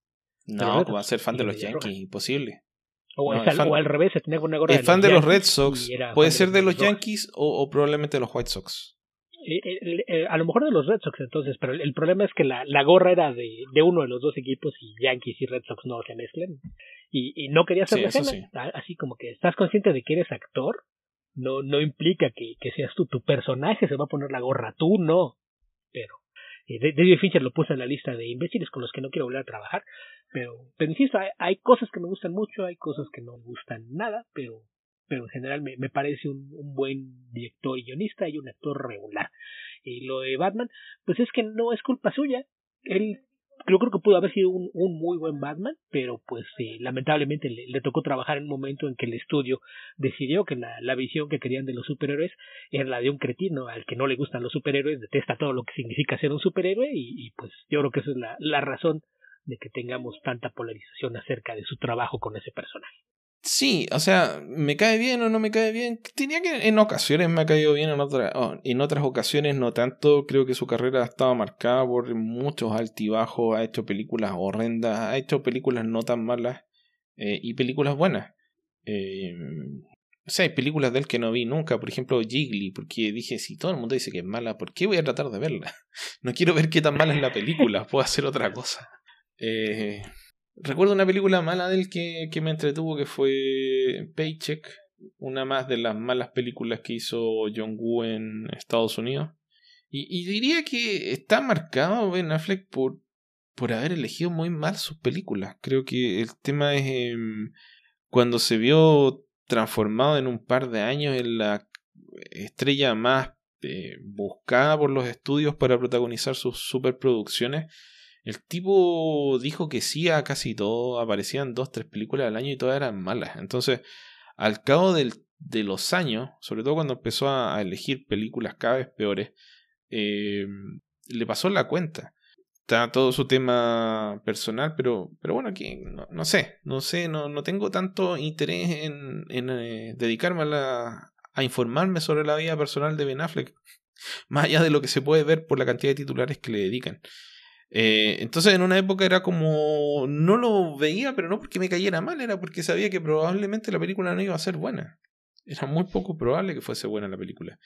No, como va a ser fan de los Yankees, imposible. O, al, revés, se tenía que poner una gorra es fan de los Red Sox, puede ser de los Yankees o, o probablemente de los White Sox. Eh, eh, a lo mejor de los Red Sox entonces, pero el, problema es que la, la gorra era de, de, uno de los dos equipos y Yankees y Red Sox no se mezclan. Y, y no quería la escena. Así como que estás consciente de que eres actor, no, no implica que, que seas tú, tu personaje se va a poner la gorra, tú no. Pero eh, David Fincher lo puse en la lista de imbéciles con los que no quiero volver a trabajar. Pero, pero insisto, hay, hay cosas que me gustan mucho, hay cosas que no me gustan nada, pero pero en general me, me parece un, un, buen director y guionista y un actor regular. Y lo de Batman, pues es que no es culpa suya. Él yo creo que pudo haber sido un, un muy buen Batman, pero pues eh, lamentablemente le, tocó trabajar en un momento en que el estudio decidió que la, la, visión que querían de los superhéroes era la de un cretino al que no le gustan los superhéroes, detesta todo lo que significa ser un superhéroe y, y pues yo creo que esa es la, la razón de que tengamos tanta polarización acerca de su trabajo con ese personaje. Sí, o sea, me cae bien o no me cae bien. Tenía que en ocasiones me ha caído bien, en, otra, oh, en otras ocasiones no tanto. Creo que su carrera ha estado marcada por muchos altibajos. Ha hecho películas horrendas, ha hecho películas no tan malas eh, y películas buenas. Eh, o sea, hay películas de él que no vi nunca, por ejemplo Jiggly, porque dije, si todo el mundo dice que es mala, ¿por qué voy a tratar de verla? No quiero ver qué tan mala es la película, puedo hacer otra cosa. Eh, Recuerdo una película mala de él que, que me entretuvo que fue Paycheck, una más de las malas películas que hizo John Woo en Estados Unidos. Y, diría que está marcado Ben Affleck por, por haber elegido muy mal sus películas. Creo que el tema es eh, cuando se vio transformado en un par de años en la estrella más eh, buscada por los estudios para protagonizar sus superproducciones el tipo dijo que sí a casi todo, aparecían dos, tres películas al año y todas eran malas. Entonces, al cabo del, de los años, sobre todo cuando empezó a, elegir películas cada vez peores, eh, le pasó la cuenta. Está todo su tema personal, pero, pero bueno, aquí no, sé, no sé, no, no tengo tanto interés en, en eh, dedicarme a informarme sobre la vida personal de Ben Affleck, más allá de lo que se puede ver por la cantidad de titulares que le dedican. Eh, entonces en una época era como, no lo veía, pero no porque me cayera mal, era porque sabía que probablemente la película no iba a ser buena. Era muy poco probable que fuese buena la película.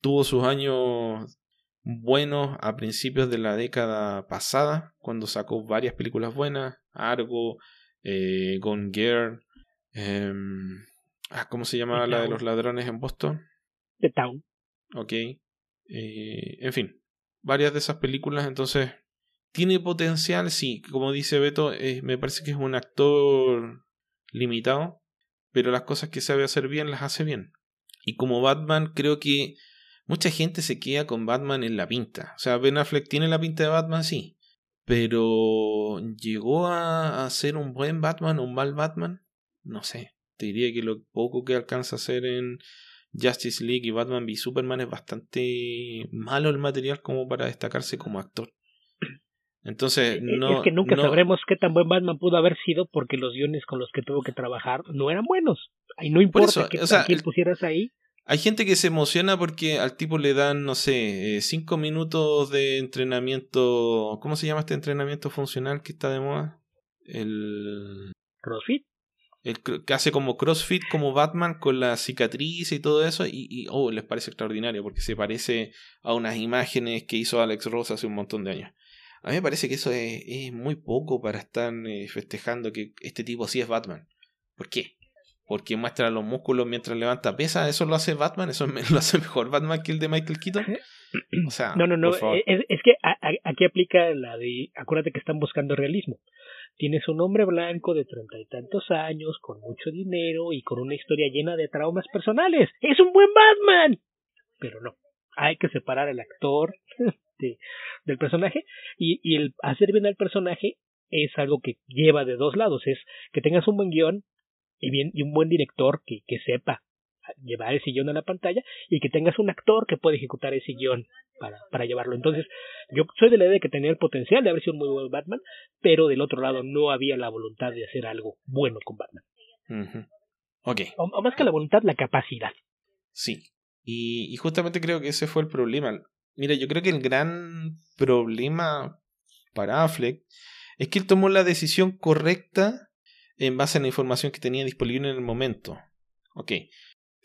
Tuvo sus años buenos a principios de la década pasada, cuando sacó varias películas buenas, Argo, eh, Gone Girl, em, ah, ¿cómo se llamaba la de los ladrones en Boston? The Town. Ok. Eh, en fin, varias de esas películas, entonces tiene potencial, sí, como dice Beto, eh, me parece que es un actor limitado, pero las cosas que sabe hacer bien las hace bien. Y como Batman, creo que mucha gente se queda con Batman en la pinta. O sea, Ben Affleck tiene la pinta de Batman, sí, pero llegó a, ser un buen Batman o un mal Batman, no sé. Te diría que lo poco que alcanza a hacer en Justice League y Batman v Superman es bastante malo el material como para destacarse como actor. Entonces, no. Es que nunca sabremos qué tan buen Batman pudo haber sido porque los guiones con los que tuvo que trabajar no eran buenos. Ahí no importa que quién pusieras ahí. Hay gente que se emociona porque al tipo le dan, no sé, eh, cinco minutos de entrenamiento. ¿Cómo se llama este entrenamiento funcional que está de moda? El. ¿Crossfit? El que hace como CrossFit como Batman con la cicatriz y todo eso y, y, oh, les parece extraordinario porque se parece a unas imágenes que hizo Alex Ross hace un montón de años. A mí me parece que eso es, muy poco para estar eh, festejando que este tipo sí es Batman. ¿Por qué? Porque muestra los músculos mientras levanta pesa. ¿Eso lo hace Batman? ¿Eso lo hace mejor Batman que el de Michael Keaton? O sea, no, no, no. Es, es, que aquí aplica la de. Acuérdate que están buscando realismo. Tienes un hombre blanco de treinta y tantos años, con mucho dinero y con una historia llena de traumas personales. ¡Es un buen Batman! Pero no. Hay que separar al actor de, del personaje y, y el hacer bien al personaje es algo que lleva de dos lados, es que tengas un buen guion y, bien, y un buen director que, que sepa llevar ese guion a la pantalla y que tengas un actor que pueda ejecutar ese guion para, para llevarlo. Entonces, yo soy de la idea de que tenía el potencial de haber sido un muy buen Batman, pero del otro lado no había la voluntad de hacer algo bueno con Batman. okay. o, más que la voluntad, la capacidad. Sí. Y, y justamente creo que ese fue el problema. Mira, yo creo que el gran problema para Affleck es que él tomó la decisión correcta en base a la información que tenía disponible en el momento. Ok.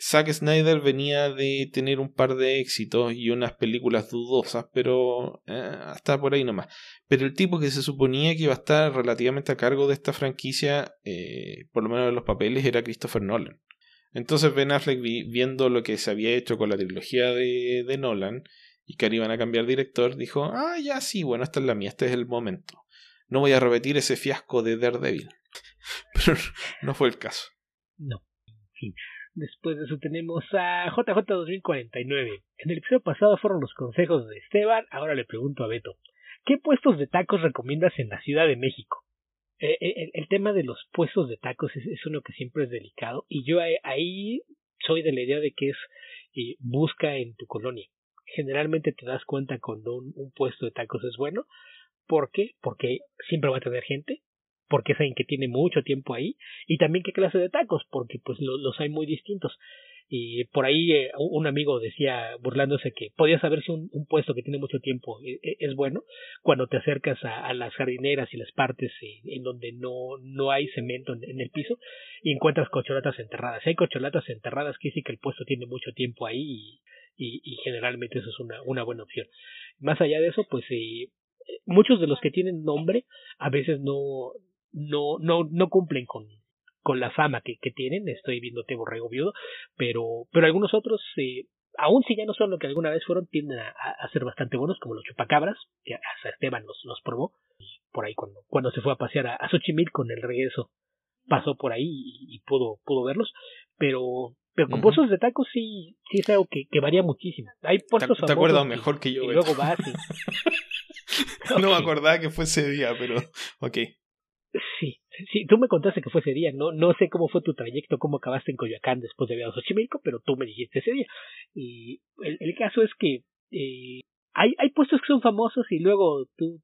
Zack Snyder venía de tener un par de éxitos y unas películas dudosas, pero eh, hasta por ahí nomás. Pero el tipo que se suponía que iba a estar relativamente a cargo de esta franquicia, eh, por lo menos en los papeles, era Christopher Nolan. Entonces Ben Affleck, viendo lo que se había hecho con la trilogía de, de Nolan, y que iban a cambiar director, dijo, ah, ya sí, bueno, esta es la mía, este es el momento. No voy a repetir ese fiasco de Daredevil. Pero no fue el caso. No. Después de eso tenemos a JJ 2049. En el episodio pasado fueron los consejos de Esteban, ahora le pregunto a Beto. ¿Qué puestos de tacos recomiendas en la Ciudad de México? Eh, eh, el, tema de los puestos de tacos es, uno que siempre es delicado y yo ahí soy de la idea de que es eh, busca en tu colonia. Generalmente te das cuenta cuando un, puesto de tacos es bueno. ¿Por qué? Porque siempre va a tener gente, porque es alguien que tiene mucho tiempo ahí y también qué clase de tacos, porque pues los hay muy distintos. Y por ahí eh, un amigo decía, burlándose, que podía saber si un, puesto que tiene mucho tiempo eh, eh, es, bueno cuando te acercas a, las jardineras y las partes en donde no, no hay cemento en, el piso y encuentras cocholatas enterradas. Hay cocholatas enterradas, quiere decir que el puesto tiene mucho tiempo ahí y, y, generalmente eso es una, una buena opción. Más allá de eso, pues muchos de los que tienen nombre a veces no, no, no, no cumplen con, con la fama que, tienen, estoy viéndote borrego viudo, pero, pero algunos otros, eh, aún si ya no son lo que alguna vez fueron, tienden a, ser bastante buenos, como los chupacabras, que hasta Esteban los, los probó, por ahí cuando, cuando se fue a pasear a, a Xochimilco en el regreso, pasó por ahí y, pudo, pudo verlos, pero, pero con puestos de tacos sí, sí es algo que, que varía muchísimo. Hay puestos ¿Te, te acuerdas mejor que yo. Y luego vas No me acordaba que fue ese día, pero ok. Sí, sí, tú me contaste que fue ese día, no, no sé cómo fue tu trayecto, cómo acabaste en Coyoacán después de haber a Xochimilco, pero tú me dijiste ese día. Y el, el caso es que eh, hay, hay puestos que son famosos y luego tú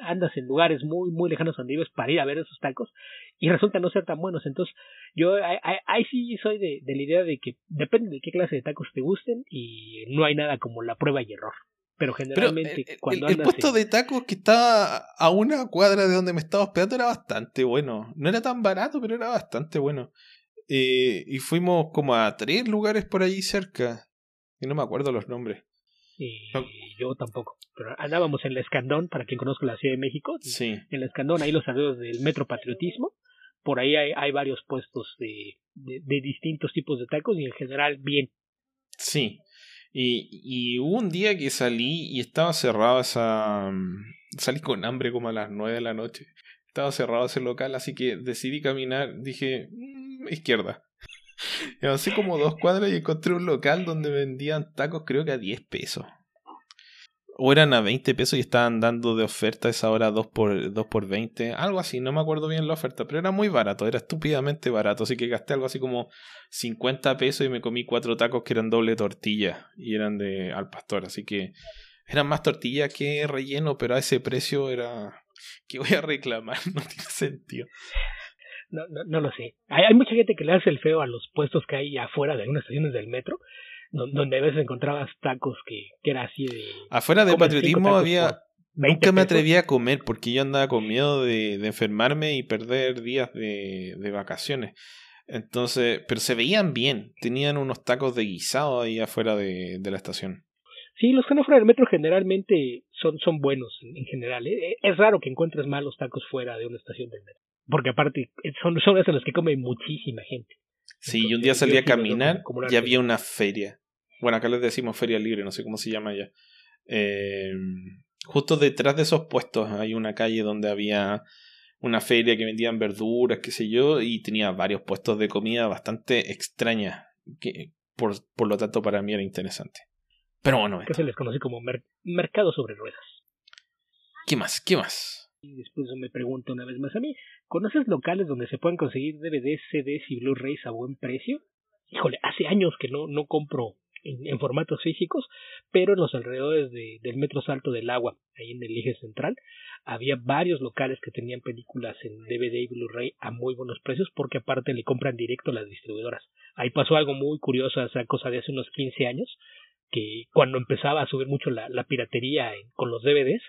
andas en lugares muy, muy lejanos donde vives para ir a ver esos tacos y resulta no ser tan buenos. Entonces, yo ahí sí soy de, de la idea de que depende de qué clase de tacos te gusten y no hay nada como la prueba y error. Pero generalmente el, cuando el, puesto de tacos que estaba a una cuadra de donde me estaba hospedando era bastante bueno. No era tan barato, pero era bastante bueno. Eh, y fuimos como a tres lugares por allí cerca. Y no me acuerdo los nombres. Y yo tampoco. Pero andábamos en la Escandón, para quien conozca la Ciudad de México. Sí. En la Escandón, ahí los alrededores del Metro Patriotismo. Por ahí hay, hay varios puestos de, de, de distintos tipos de tacos y en general bien. Sí. Y, y hubo un día que salí y estaba cerrado esa... Mm, salí con hambre como a las nueve de la noche. Estaba cerrado ese local, así que decidí caminar. Dije, mm, izquierda. Y avancé como dos cuadras y encontré un local donde vendían tacos creo que a 10 pesos o eran a 20 pesos y estaban dando de oferta esa hora 2 por, 2 por 20, algo así, no me acuerdo bien la oferta, pero era muy barato, era estúpidamente barato, así que gasté algo así como 50 pesos y me comí cuatro tacos que eran doble tortilla y eran de al pastor, así que eran más tortilla que relleno, pero a ese precio era que voy a reclamar, no tiene sentido. No, no, no lo sé. Hay, hay mucha gente que le hace el feo a los puestos que hay afuera de algunas estaciones del metro donde a veces encontrabas tacos que, que era así de... Afuera de patriotismo había... Nunca me atrevía a comer porque yo andaba con miedo de, de enfermarme y perder días de, de, vacaciones. Entonces, pero se veían bien. Tenían unos tacos de guisado ahí afuera de, de la estación. Sí, los que están afuera del metro generalmente son, son buenos en, general. ¿eh? Es raro que encuentres malos tacos fuera de una estación del metro. Porque aparte son, son esos los que come muchísima gente. Sí, y un día salí a caminar y había una feria. Bueno, acá les decimos feria libre, no sé cómo se llama ya. Eh, justo detrás de esos puestos hay una calle donde había una feria que vendían verduras, qué sé yo, y tenía varios puestos de comida bastante extrañas, que por, por lo tanto para mí era interesante. Pero bueno. Que se les conoce como mercado sobre ruedas. ¿Qué más? ¿Qué más? Y después me pregunto una vez más a mí, ¿conoces locales donde se pueden conseguir DVDs, CDs y Blu-rays a buen precio? Híjole, hace años que no, no compro en, formatos físicos, pero en los alrededores de, del Metro Salto del Agua, ahí en el eje central, había varios locales que tenían películas en DVD y Blu-ray a muy buenos precios porque aparte le compran directo a las distribuidoras. Ahí pasó algo muy curioso, esa cosa de hace unos 15 años, que cuando empezaba a subir mucho la, piratería con los DVDs,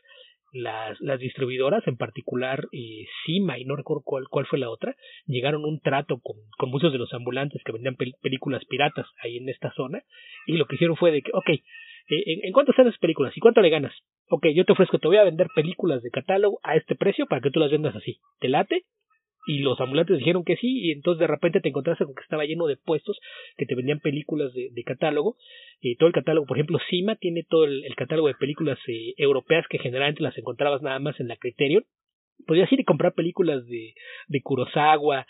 las, las distribuidoras, en particular eh, Cima y no recuerdo cuál, cuál fue la otra, llegaron a un trato con, con muchos de los ambulantes que vendían películas piratas ahí en esta zona y lo que hicieron fue de que, ok, eh, ¿en, ¿en cuánto están las películas? ¿Y cuánto le ganas? Ok, yo te ofrezco, te voy a vender películas de catálogo a este precio para que tú las vendas así. ¿Te late? Y los ambulantes dijeron que sí y entonces de repente te encontraste con que estaba lleno de puestos que te vendían películas de, catálogo y todo el catálogo por ejemplo Cima tiene todo el, catálogo de películas eh, europeas que generalmente las encontrabas nada más en la Criterion. Podías ir y comprar películas de, de Kurosawa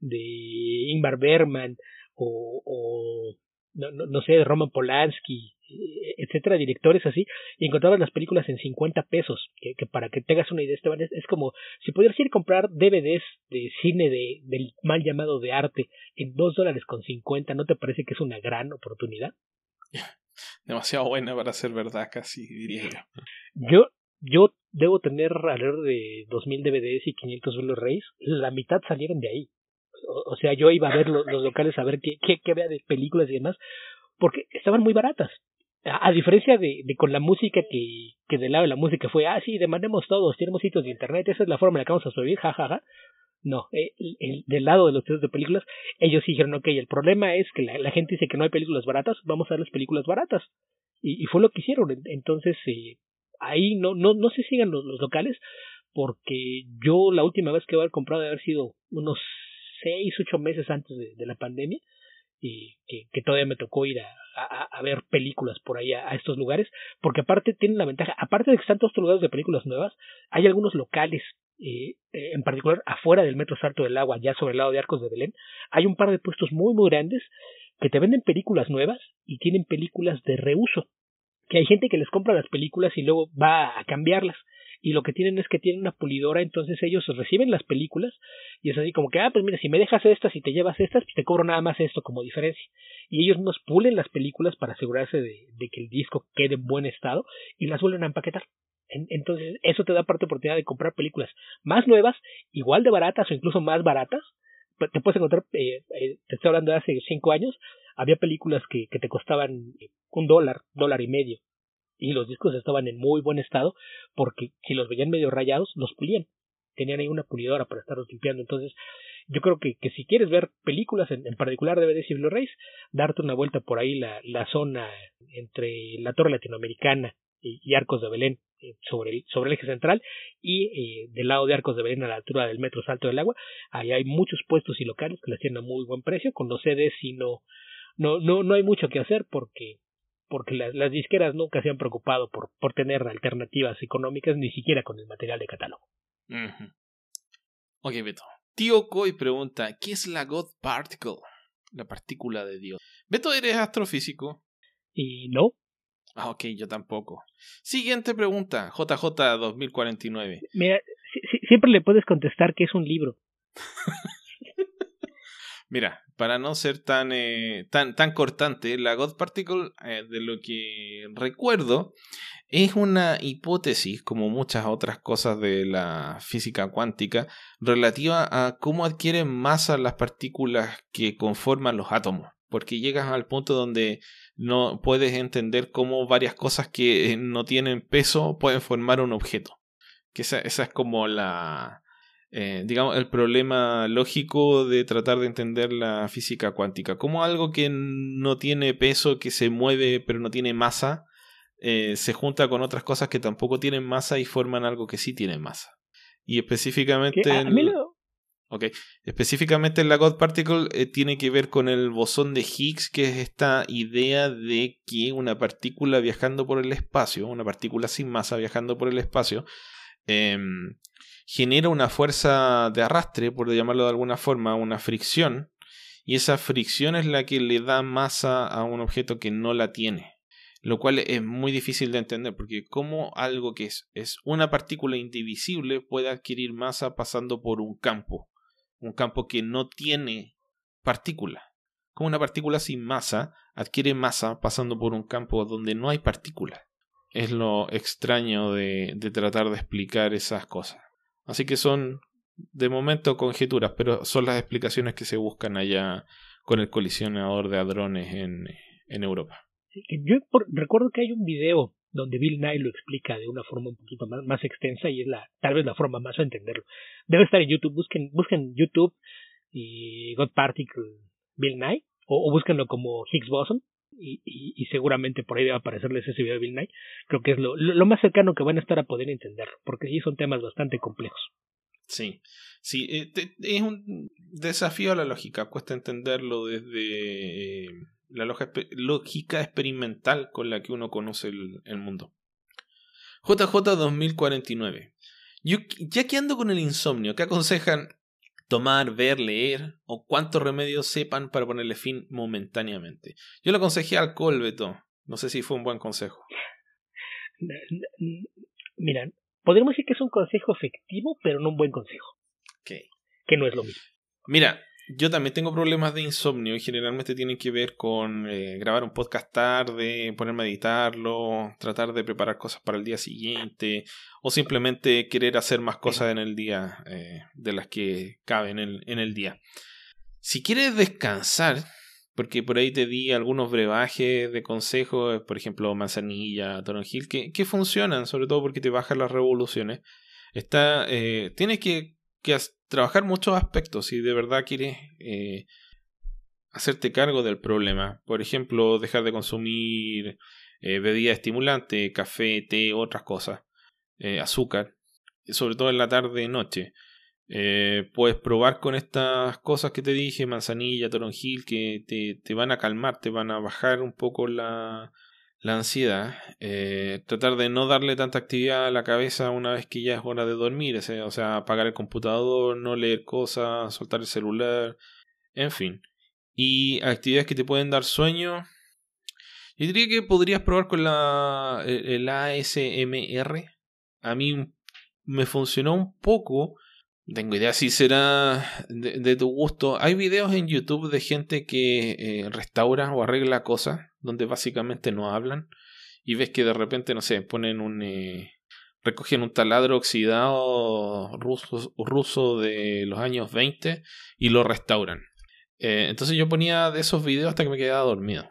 de Ingmar Bergman o, o no, no, no sé, Roman Polanski, eh, etcétera, directores así, y encontrabas las películas en 50 pesos, que, que para que tengas una idea, Esteban, es, es, como si pudieras ir a comprar DVDs de cine de, del mal llamado de arte en 2 dólares con 50, ¿no te parece que es una gran oportunidad? Demasiado buena para ser verdad, casi diría yo. Yo, yo debo tener alrededor de 2000 DVDs y 500 Blu-rays, la mitad salieron de ahí. O, sea, yo iba a ver los, los locales a ver qué, qué, qué había de películas y demás, porque estaban muy baratas. A, diferencia de, de, con la música que, que del lado de la música fue, ah, sí, demandemos todos, tenemos sitios de internet, esa es la forma en la que vamos a sobrevivir, jajaja. Ja, ja. No, el, el, del lado de los estudios de películas, ellos dijeron, ok, el problema es que la, gente dice que no hay películas baratas, vamos a dar las películas baratas. Y, y fue lo que hicieron. Entonces, eh, ahí no, no, no se sigan los, los locales, porque yo la última vez que voy a haber comprado debe haber sido unos seis, ocho meses antes de, la pandemia, y que, todavía me tocó ir a, ver películas por ahí a, a, estos lugares, porque aparte tienen la ventaja, aparte de que están todos estos lugares de películas nuevas, hay algunos locales, eh, eh, en particular afuera del Metro Salto del Agua, ya sobre el lado de Arcos de Belén, hay un par de puestos muy muy grandes que te venden películas nuevas y tienen películas de reuso, que hay gente que les compra las películas y luego va a cambiarlas y lo que tienen es que tienen una pulidora, entonces ellos reciben las películas y es así como que, ah, pues mira, si me dejas estas y te llevas estas, pues te cobro nada más esto como diferencia. Y ellos nos pulen las películas para asegurarse de, de que el disco quede en buen estado y las vuelven a empaquetar. En, entonces, eso te da parte oportunidad de comprar películas más nuevas, igual de baratas o incluso más baratas. Te puedes encontrar, eh, eh, te estoy hablando de hace cinco años, había películas que te costaban un dólar, dólar y medio y los discos estaban en muy buen estado porque si los veían medio rayados los pulían. Tenían ahí una pulidora para estarlos limpiando. Entonces yo creo que, que si quieres ver películas en, en particular DVDs y Blu-rays darte una vuelta por ahí la, la zona entre la torre latinoamericana y, Arcos de Belén eh, sobre el, sobre el eje central y eh, del lado de Arcos de Belén a la altura del metro Salto del Agua. Ahí hay muchos puestos y locales que las tienen a muy buen precio. Con los CDs y no no no no hay mucho que hacer porque porque las, las disqueras nunca se han preocupado por, por tener alternativas económicas, ni siquiera con el material de catálogo. Uh -huh. Ok, Beto. Tío Coy pregunta, ¿qué es la God Particle? La partícula de Dios. Beto, ¿eres astrofísico? Y no. Ah, ok, yo tampoco. Siguiente pregunta, JJ 2049. Mira, si, si, siempre le puedes contestar que es un libro. Mira, para no ser tan, eh, tan, tan cortante, la God Particle, eh, de lo que recuerdo, es una hipótesis, como muchas otras cosas de la física cuántica, relativa a cómo adquieren masa las partículas que conforman los átomos. Porque llegas al punto donde no puedes entender cómo varias cosas que no tienen peso pueden formar un objeto. Que esa, esa es como la, eh, digamos, el problema lógico de tratar de entender la física cuántica. Como algo que no tiene peso, que se mueve pero no tiene masa, eh, se junta con otras cosas que tampoco tienen masa y forman algo que sí tiene masa. Y específicamente... A, lo... Okay. Específicamente la God Particle eh, tiene que ver con el bosón de Higgs, que es esta idea de que una partícula viajando por el espacio, una partícula sin masa viajando por el espacio, eh, genera una fuerza de arrastre, por llamarlo de alguna forma, una fricción, y esa fricción es la que le da masa a un objeto que no la tiene. Lo cual es muy difícil de entender, porque como algo que es, es una partícula indivisible puede adquirir masa pasando por un campo, un campo que no tiene partícula. Como una partícula sin masa adquiere masa pasando por un campo donde no hay partícula. Es lo extraño de tratar de explicar esas cosas. Así que son de momento conjeturas, pero son las explicaciones que se buscan allá con el colisionador de hadrones en, en Europa. Yo recuerdo que hay un video donde Bill Nye lo explica de una forma un poquito más, extensa y es la tal vez la forma más de entenderlo. Debe estar en YouTube, busquen, busquen YouTube y God Particle Bill Nye o, o búsquenlo como Higgs Boson y, seguramente por ahí debe aparecerles ese video de Bill Nye. Creo que es lo, lo, más cercano que van a estar a poder entender, porque sí son temas bastante complejos. Sí, sí, eh, es un desafío a la lógica, cuesta entenderlo desde eh, la lógica experimental con la que uno conoce el, el mundo. JJ 2049. Yo, ya que ando con el insomnio, ¿qué aconsejan tomar, ver, leer o cuántos remedios sepan para ponerle fin momentáneamente. Yo le aconsejé alcohol, Beto. No sé si fue un buen consejo. Mira, podríamos decir que es un consejo efectivo, pero no un buen consejo. Que no es lo mismo. Mira, yo también tengo problemas de insomnio y generalmente tienen que ver con eh, grabar un podcast tarde, ponerme a editarlo, tratar de preparar cosas para el día siguiente o simplemente querer hacer más cosas en el día eh, de las que caben en, en el día. Si quieres descansar, porque por ahí te di algunos brebajes de consejos, por ejemplo, manzanilla, toronjil, que, que funcionan, sobre todo porque te bajan las revoluciones. Está, eh, tienes que, que trabajar muchos aspectos si de verdad quieres eh, hacerte cargo del problema. Por ejemplo, dejar de consumir eh, bebida estimulante, café, té, otras cosas, eh, azúcar, sobre todo en la tarde y noche. puedes probar con estas cosas que te dije, manzanilla, toronjil, que te, te van a calmar, te van a bajar un poco la, la ansiedad, eh, tratar de no darle tanta actividad a la cabeza una vez que ya es hora de dormir, o sea, apagar el computador, no leer cosas, soltar el celular, en fin. Y actividades que te pueden dar sueño. Yo diría que podrías probar con la, el ASMR. A mí me funcionó un poco. Tengo idea si será de, tu gusto. Hay videos en YouTube de gente que eh, restaura o arregla cosas donde básicamente no hablan, y ves que de repente, no sé, ponen un... Eh, recogen un taladro oxidado ruso, ruso de los años 20 y lo restauran. Eh, entonces yo ponía de esos videos hasta que me quedaba dormido.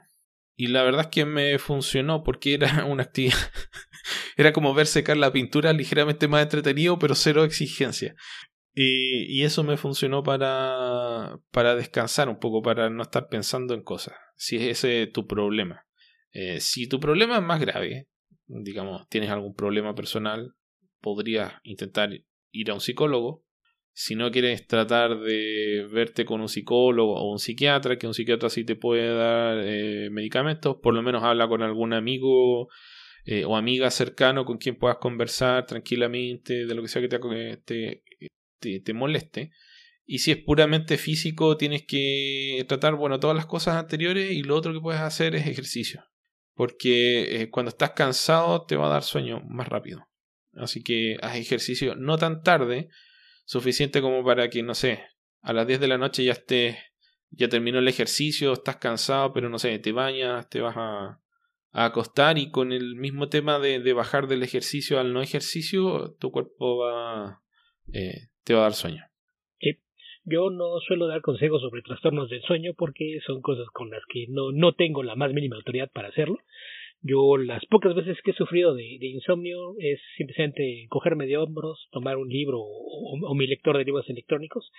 Y la verdad es que me funcionó porque era una actividad. era como ver secar la pintura ligeramente más entretenido, pero cero exigencia. Y, y, eso me funcionó para, para descansar un poco, para no estar pensando en cosas si es ese tu problema. Eh, si tu problema es más grave, digamos, tienes algún problema personal, podrías intentar ir a un psicólogo. Si no quieres tratar de verte con un psicólogo o un psiquiatra, que un psiquiatra sí te puede dar eh, medicamentos, por lo menos habla con algún amigo eh, o amiga cercano con quien puedas conversar tranquilamente de lo que sea que te, te, te moleste. Y si es puramente físico, tienes que tratar, bueno, todas las cosas anteriores y lo otro que puedes hacer es ejercicio. Porque eh, cuando estás cansado te va a dar sueño más rápido. Así que haz ejercicio no tan tarde, suficiente como para que, no sé, a las 10 de la noche ya estés, ya terminó el ejercicio, estás cansado, pero no sé, te bañas, te vas a, acostar y con el mismo tema de, de, bajar del ejercicio al no ejercicio, tu cuerpo va, eh, te va a dar sueño. Yo no suelo dar consejos sobre trastornos del sueño porque son cosas con las que no, no tengo la más mínima autoridad para hacerlo. Yo las pocas veces que he sufrido de, insomnio es simplemente cogerme de hombros, tomar un libro o, mi lector de libros electrónicos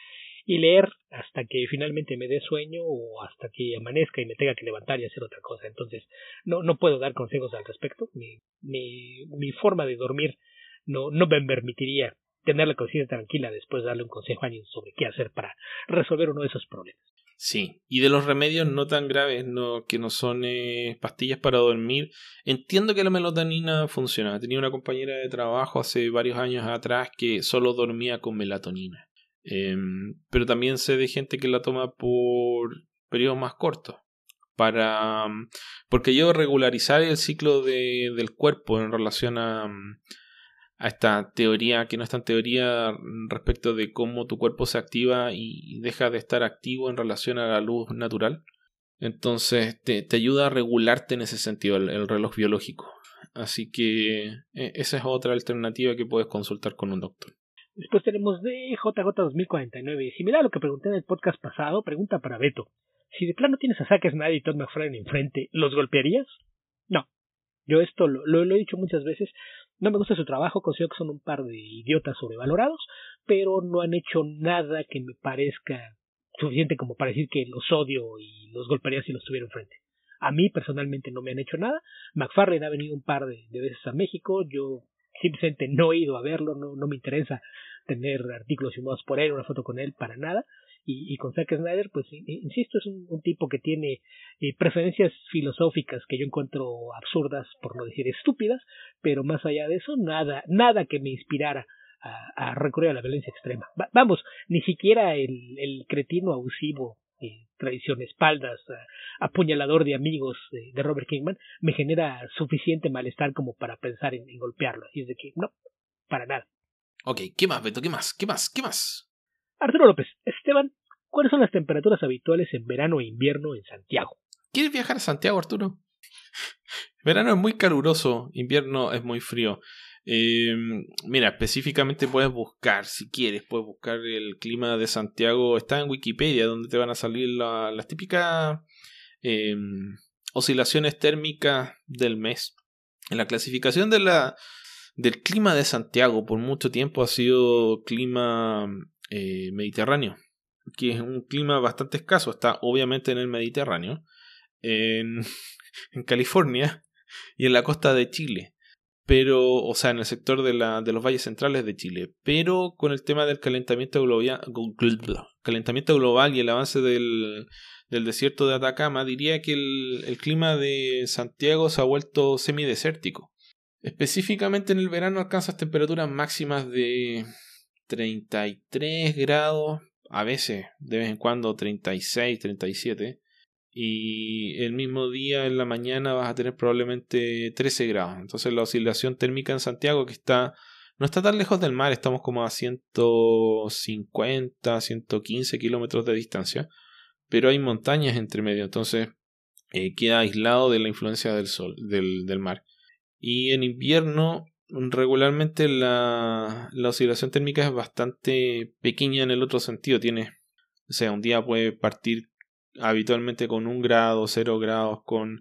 y leer hasta que finalmente me dé sueño o hasta que amanezca y me tenga que levantar y hacer otra cosa. Entonces no, no puedo dar consejos al respecto. Mi, mi, mi forma de dormir no, no me permitiría tener la conciencia tranquila después de darle un consejo a alguien sobre qué hacer para resolver uno de esos problemas. Sí, y de los remedios no tan graves, no, que no son eh, pastillas para dormir, entiendo que la melatonina funciona. Tenía una compañera de trabajo hace varios años atrás que solo dormía con melatonina. Em, pero también sé de gente que la toma por periodos más cortos. Para, porque yo regularizar el ciclo de, del cuerpo en relación a, a esta teoría que no es tan teoría respecto de cómo tu cuerpo se activa y deja de estar activo en relación a la luz natural. Entonces te, te ayuda a regularte en ese sentido el, reloj biológico. Así que e, esa es otra alternativa que puedes consultar con un doctor. Después tenemos de JJ2049. Similar a lo que pregunté en el podcast pasado, pregunta para Beto. Si de plano tienes a Zack Snyder y Todd McFarlane enfrente, ¿los golpearías? No. Yo esto lo, lo, he dicho muchas veces. No me gusta su trabajo, considero que son un par de idiotas sobrevalorados, pero no han hecho nada que me parezca suficiente como para decir que los odio y los golpearía si los tuviera enfrente. A mí personalmente no me han hecho nada. McFarlane ha venido un par de, veces a México. Yo simplemente no he ido a verlo, no, no me interesa tener artículos firmados por él, una foto con él, para nada y, con Zack Snyder, pues insisto, es un, tipo que tiene eh, preferencias filosóficas que yo encuentro absurdas, por no decir estúpidas, pero más allá de eso, nada, nada que me inspirara a, recurrir a la violencia extrema. vamos, ni siquiera el, el cretino abusivo eh, tradición espaldas, apuñalador de amigos de Robert Kingman, me genera suficiente malestar como para pensar en, golpearlo. Así es de que, no, para nada. Ok, ¿qué más, Beto? ¿Qué más? ¿Qué más? ¿Qué más? Arturo López, Esteban, ¿cuáles son las temperaturas habituales en verano e invierno en Santiago? ¿Quieres viajar a Santiago, Arturo? Verano es muy caluroso, invierno es muy frío. Eh, mira, específicamente puedes buscar, si quieres, puedes buscar el clima de Santiago. Está en Wikipedia, donde te van a salir las típicas eh, oscilaciones térmicas del mes. En la clasificación de la, del clima de Santiago por mucho tiempo ha sido clima eh, mediterráneo, que es un clima bastante escaso. Está obviamente en el Mediterráneo, en, California y en la costa de Chile pero, o sea, en el sector de, la, de los valles centrales de Chile, pero con el tema del calentamiento global, calentamiento global y el avance del, del desierto de Atacama, diría que el, el, clima de Santiago se ha vuelto semidesértico. Específicamente en el verano alcanzas temperaturas máximas de 33 grados, a veces, de vez en cuando 36, 37 y el mismo día en la mañana vas a tener probablemente 13 grados. Entonces la oscilación térmica en Santiago que está no está tan lejos del mar, estamos como a 150, 115 kilómetros de distancia, pero hay montañas entre medio, entonces eh, queda aislado de la influencia del sol, del, del mar. Y en invierno regularmente la, la oscilación térmica es bastante pequeña en el otro sentido, tiene, o sea, un día puede partir habitualmente con un grado, cero grados, con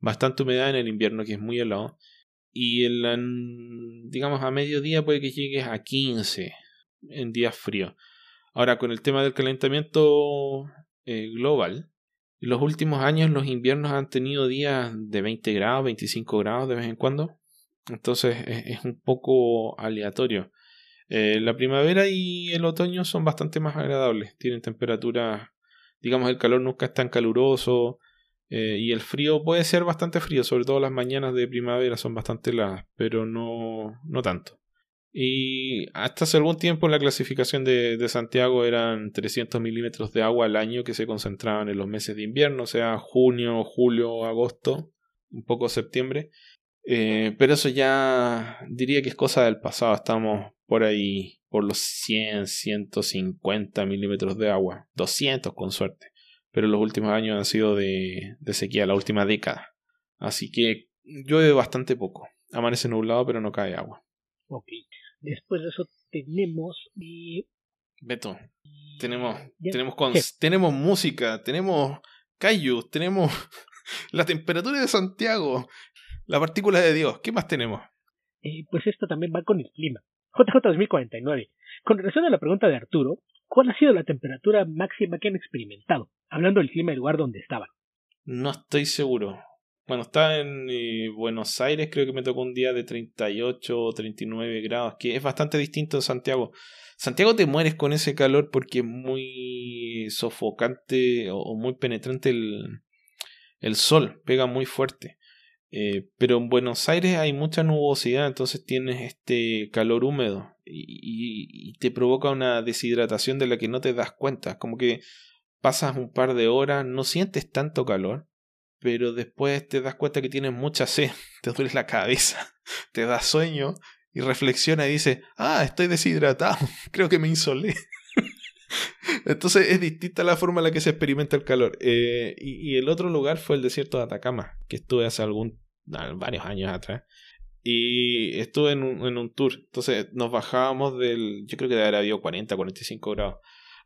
bastante humedad en el invierno que es muy helado. Y en digamos a mediodía puede que llegues a 15 en días fríos. Ahora con el tema del calentamiento eh, global, en los últimos años los inviernos han tenido días de 20 grados, 25 grados de vez en cuando. Entonces es, un poco aleatorio. Eh, la primavera y el otoño son bastante más agradables. Tienen temperaturas digamos, el calor nunca es tan caluroso eh, y el frío puede ser bastante frío, sobre todo las mañanas de primavera son bastante heladas, pero no, no tanto. Y hasta hace algún tiempo en la clasificación de, de, Santiago eran 300 milímetros de agua al año que se concentraban en los meses de invierno, o sea, junio, julio, agosto, un poco septiembre. Eh, pero eso ya diría que es cosa del pasado, estamos por ahí por los 100, 150 milímetros de agua, 200 con suerte. Pero los últimos años han sido de, de sequía, la última década. Así que llueve bastante poco. Amanece nublado, pero no cae agua. Ok. Después de eso tenemos. Beto, tenemos, tenemos, tenemos música, tenemos Kaiju, tenemos la temperatura de Santiago, la partícula de Dios. ¿Qué más tenemos? Eh, pues esto también va con el clima. JJ 2049. Con relación a la pregunta de Arturo, ¿cuál ha sido la temperatura máxima que han experimentado? Hablando del clima del lugar donde estaban. No estoy seguro. Bueno, estaba en eh, Buenos Aires, creo que me tocó un día de 38 o 39 grados, que es bastante distinto de Santiago. Santiago te mueres con ese calor porque es muy sofocante o, muy penetrante el, el sol, pega muy fuerte. Eh, pero en Buenos Aires hay mucha nubosidad, entonces tienes este calor húmedo y, te provoca una deshidratación de la que no te das cuenta. Como que pasas un par de horas, no sientes tanto calor, pero después te das cuenta que tienes mucha sed, te duele la cabeza, te da sueño y reflexiona y dice, ah, estoy deshidratado, creo que me insolé. Entonces es distinta la forma en la que se experimenta el calor. Eh, y, el otro lugar fue el desierto de Atacama, que estuve hace algún varios años atrás. Y estuve en un, en un tour. Entonces nos bajábamos del. Yo creo que haber habido 40, 45 grados.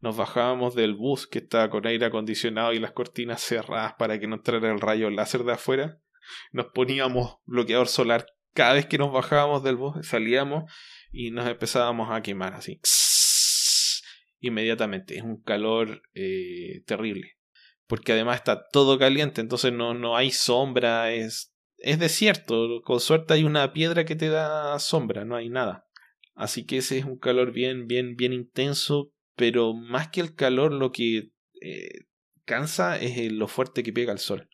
Nos bajábamos del bus que estaba con aire acondicionado y las cortinas cerradas para que no entrara el rayo láser de afuera. Nos poníamos bloqueador solar cada vez que nos bajábamos del bus, salíamos y nos empezábamos a quemar así inmediatamente. Es un calor eh, terrible. Porque además está todo caliente, entonces no, no hay sombra, es, es desierto. Con suerte hay una piedra que te da sombra, no hay nada. Así que ese es un calor bien, bien, bien intenso, pero más que el calor lo que eh, cansa es lo fuerte que pega el sol.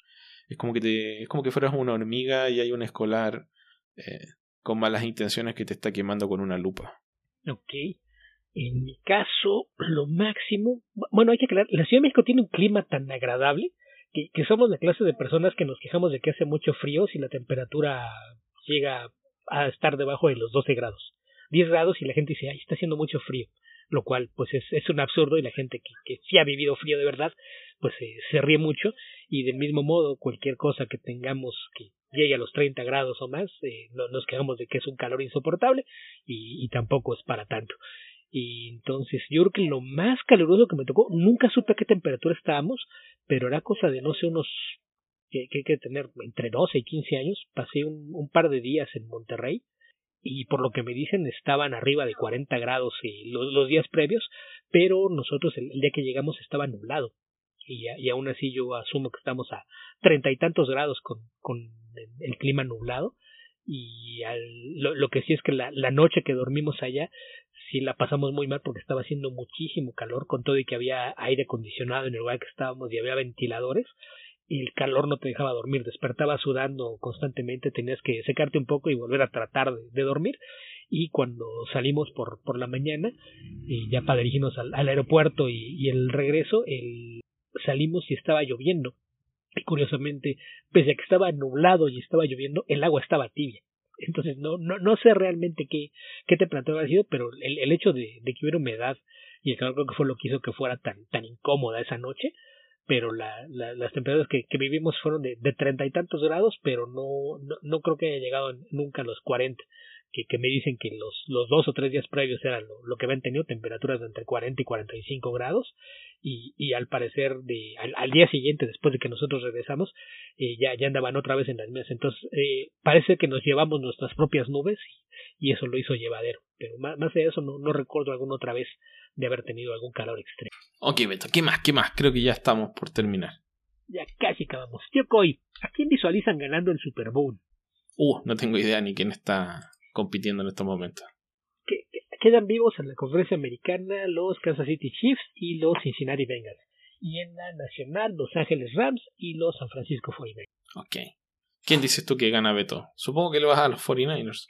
Es como que te, es como que fueras una hormiga y hay un escolar eh, con malas intenciones que te está quemando con una lupa. Ok. En mi caso, lo máximo. Bueno, hay que aclarar. La Ciudad de México tiene un clima tan agradable que, que somos la clase de personas que nos quejamos de que hace mucho frío si la temperatura llega a estar debajo de los 12 grados. 10 grados y la gente dice, ay, está haciendo mucho frío. Lo cual, pues, es, es un absurdo y la gente que, que sí ha vivido frío de verdad, pues se ríe mucho. Y del mismo modo, cualquier cosa que tengamos que llegue a los 30 grados o más, eh, no, nos quejamos de que es un calor insoportable y, y tampoco es para tanto. Y entonces yo creo que lo más caluroso que me tocó, nunca supe a qué temperatura estábamos, pero era cosa de no sé unos que hay que tener entre 12 y 15 años. Pasé un, un, par de días en Monterrey y por lo que me dicen estaban arriba de 40 grados y los, los días previos, pero nosotros el, el, día que llegamos estaba nublado. Y, y aún así yo asumo que estamos a treinta y tantos grados con, con el, el clima nublado. Y al, lo, lo, que sí es que la, la noche que dormimos allá sí la pasamos muy mal porque estaba haciendo muchísimo calor con todo y que había aire acondicionado en el lugar que estábamos y había ventiladores y el calor no te dejaba dormir, despertaba sudando constantemente, tenías que secarte un poco y volver a tratar de, dormir y cuando salimos por, por la mañana y ya para dirigirnos al, aeropuerto y, y, el regreso el, salimos y estaba lloviendo y curiosamente pese a que estaba nublado y estaba lloviendo el agua estaba tibia entonces no, no, no sé realmente qué, qué temperatura ha sido, pero el, el hecho de, de, que hubiera humedad y el calor creo que fue lo que hizo que fuera tan, tan incómoda esa noche, pero la, la, las temperaturas que, que, vivimos fueron de, de treinta y tantos grados, pero no, no, no creo que haya llegado nunca a los cuarenta que, que me dicen que los, los dos o tres días previos eran lo, lo que habían tenido temperaturas de entre 40 y 45 grados y, y al parecer de al, al, día siguiente después de que nosotros regresamos eh, ya, ya andaban otra vez en las mesas entonces eh, parece que nos llevamos nuestras propias nubes y, y eso lo hizo llevadero pero más, más de eso no, no recuerdo alguna otra vez de haber tenido algún calor extremo Ok Beto, ¿qué más? ¿qué más? Creo que ya estamos por terminar ya casi acabamos. Tío Coy, ¿a quién visualizan ganando el Super Bowl? Uh, no tengo idea ni quién está compitiendo en estos momentos. Quedan vivos en la conferencia americana los Kansas City Chiefs y los Cincinnati Bengals. Y en la nacional, Los Ángeles Rams y los San Francisco 49ers. Ok. ¿Quién dices tú que gana Beto? Supongo que le vas a los 49ers.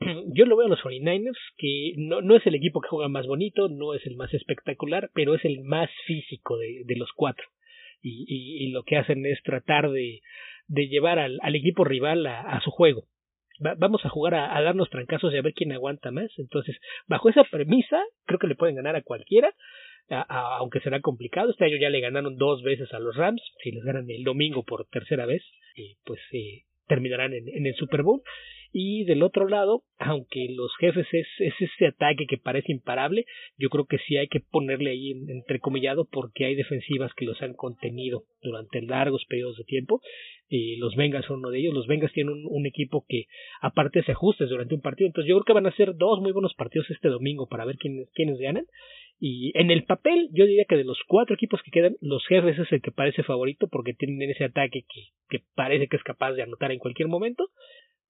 Yo lo veo a los 49ers, que no, no es el equipo que juega más bonito, no es el más espectacular, pero es el más físico de, de los cuatro. Y, y, y, lo que hacen es tratar de, de llevar al, al equipo rival a, a su juego va, vamos a jugar a, darnos trancazos y a ver quién aguanta más. Entonces, bajo esa premisa, creo que le pueden ganar a cualquiera, aunque será complicado. Este año ya le ganaron dos veces a los Rams, si les ganan el domingo por tercera vez, eh, pues eh, terminarán en, en el Super Bowl. Y del otro lado, aunque los jefes es, es ese ataque que parece imparable, yo creo que sí hay que ponerle ahí en, entrecomillado porque hay defensivas que los han contenido durante largos periodos de tiempo. Y los Bengals son uno de ellos. Los Bengals tienen un, equipo que aparte se ajustes durante un partido. Entonces yo creo que van a ser dos muy buenos partidos este domingo para ver quiénes, quiénes ganan. Y en el papel, yo diría que de los cuatro equipos que quedan, los jefes es el que parece favorito porque tienen ese ataque que, que parece que es capaz de anotar en cualquier momento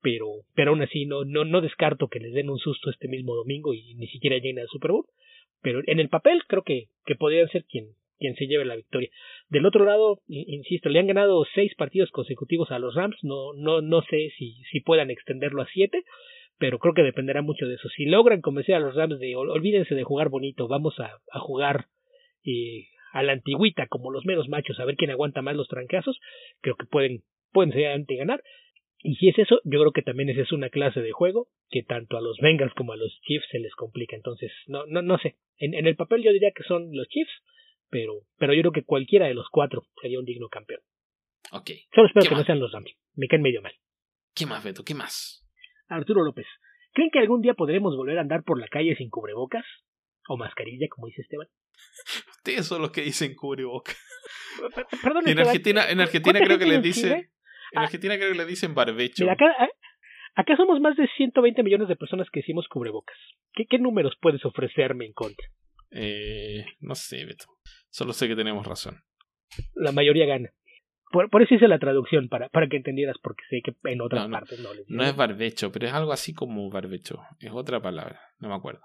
pero, pero aún así no, no, no descarto que les den un susto este mismo domingo y ni siquiera lleguen al Super Bowl. Pero en el papel creo que, que podrían ser quien, quien se lleve la victoria. Del otro lado, insisto, le han ganado seis partidos consecutivos a los Rams, no, no, no sé si, si puedan extenderlo a siete, pero creo que dependerá mucho de eso. Si logran convencer a los Rams de olvídense de jugar bonito, vamos a, a jugar eh, a la antigüita como los menos machos, a ver quién aguanta más los trancazos, creo que pueden, pueden ser ganar y si es eso, yo creo que también esa es una clase de juego que tanto a los Bengals como a los Chiefs se les complica. Entonces, no, no, no sé. En, en el papel yo diría que son los Chiefs, pero, pero yo creo que cualquiera de los cuatro sería un digno campeón. Ok. Solo espero que más? no sean los Rams. Me caen medio mal. ¿Qué más, Beto? ¿Qué más? Arturo López. ¿Creen que algún día podremos volver a andar por la calle sin cubrebocas? O mascarilla, como dice Esteban. Ustedes son los que dicen cubrebocas. Perdón, en Argentina, en Argentina creo que les dice. En Argentina creo que le dicen barbecho. Mira, acá, acá somos más de 120 millones de personas que hicimos cubrebocas. ¿Qué, qué números puedes ofrecerme en contra? Eh, no sé, Beto. Solo sé que tenemos razón. La mayoría gana. Por, por eso hice la traducción, para, para que entendieras, porque sé que en otras no, no, partes no les No es barbecho, pero es algo así como barbecho. Es otra palabra, no me acuerdo.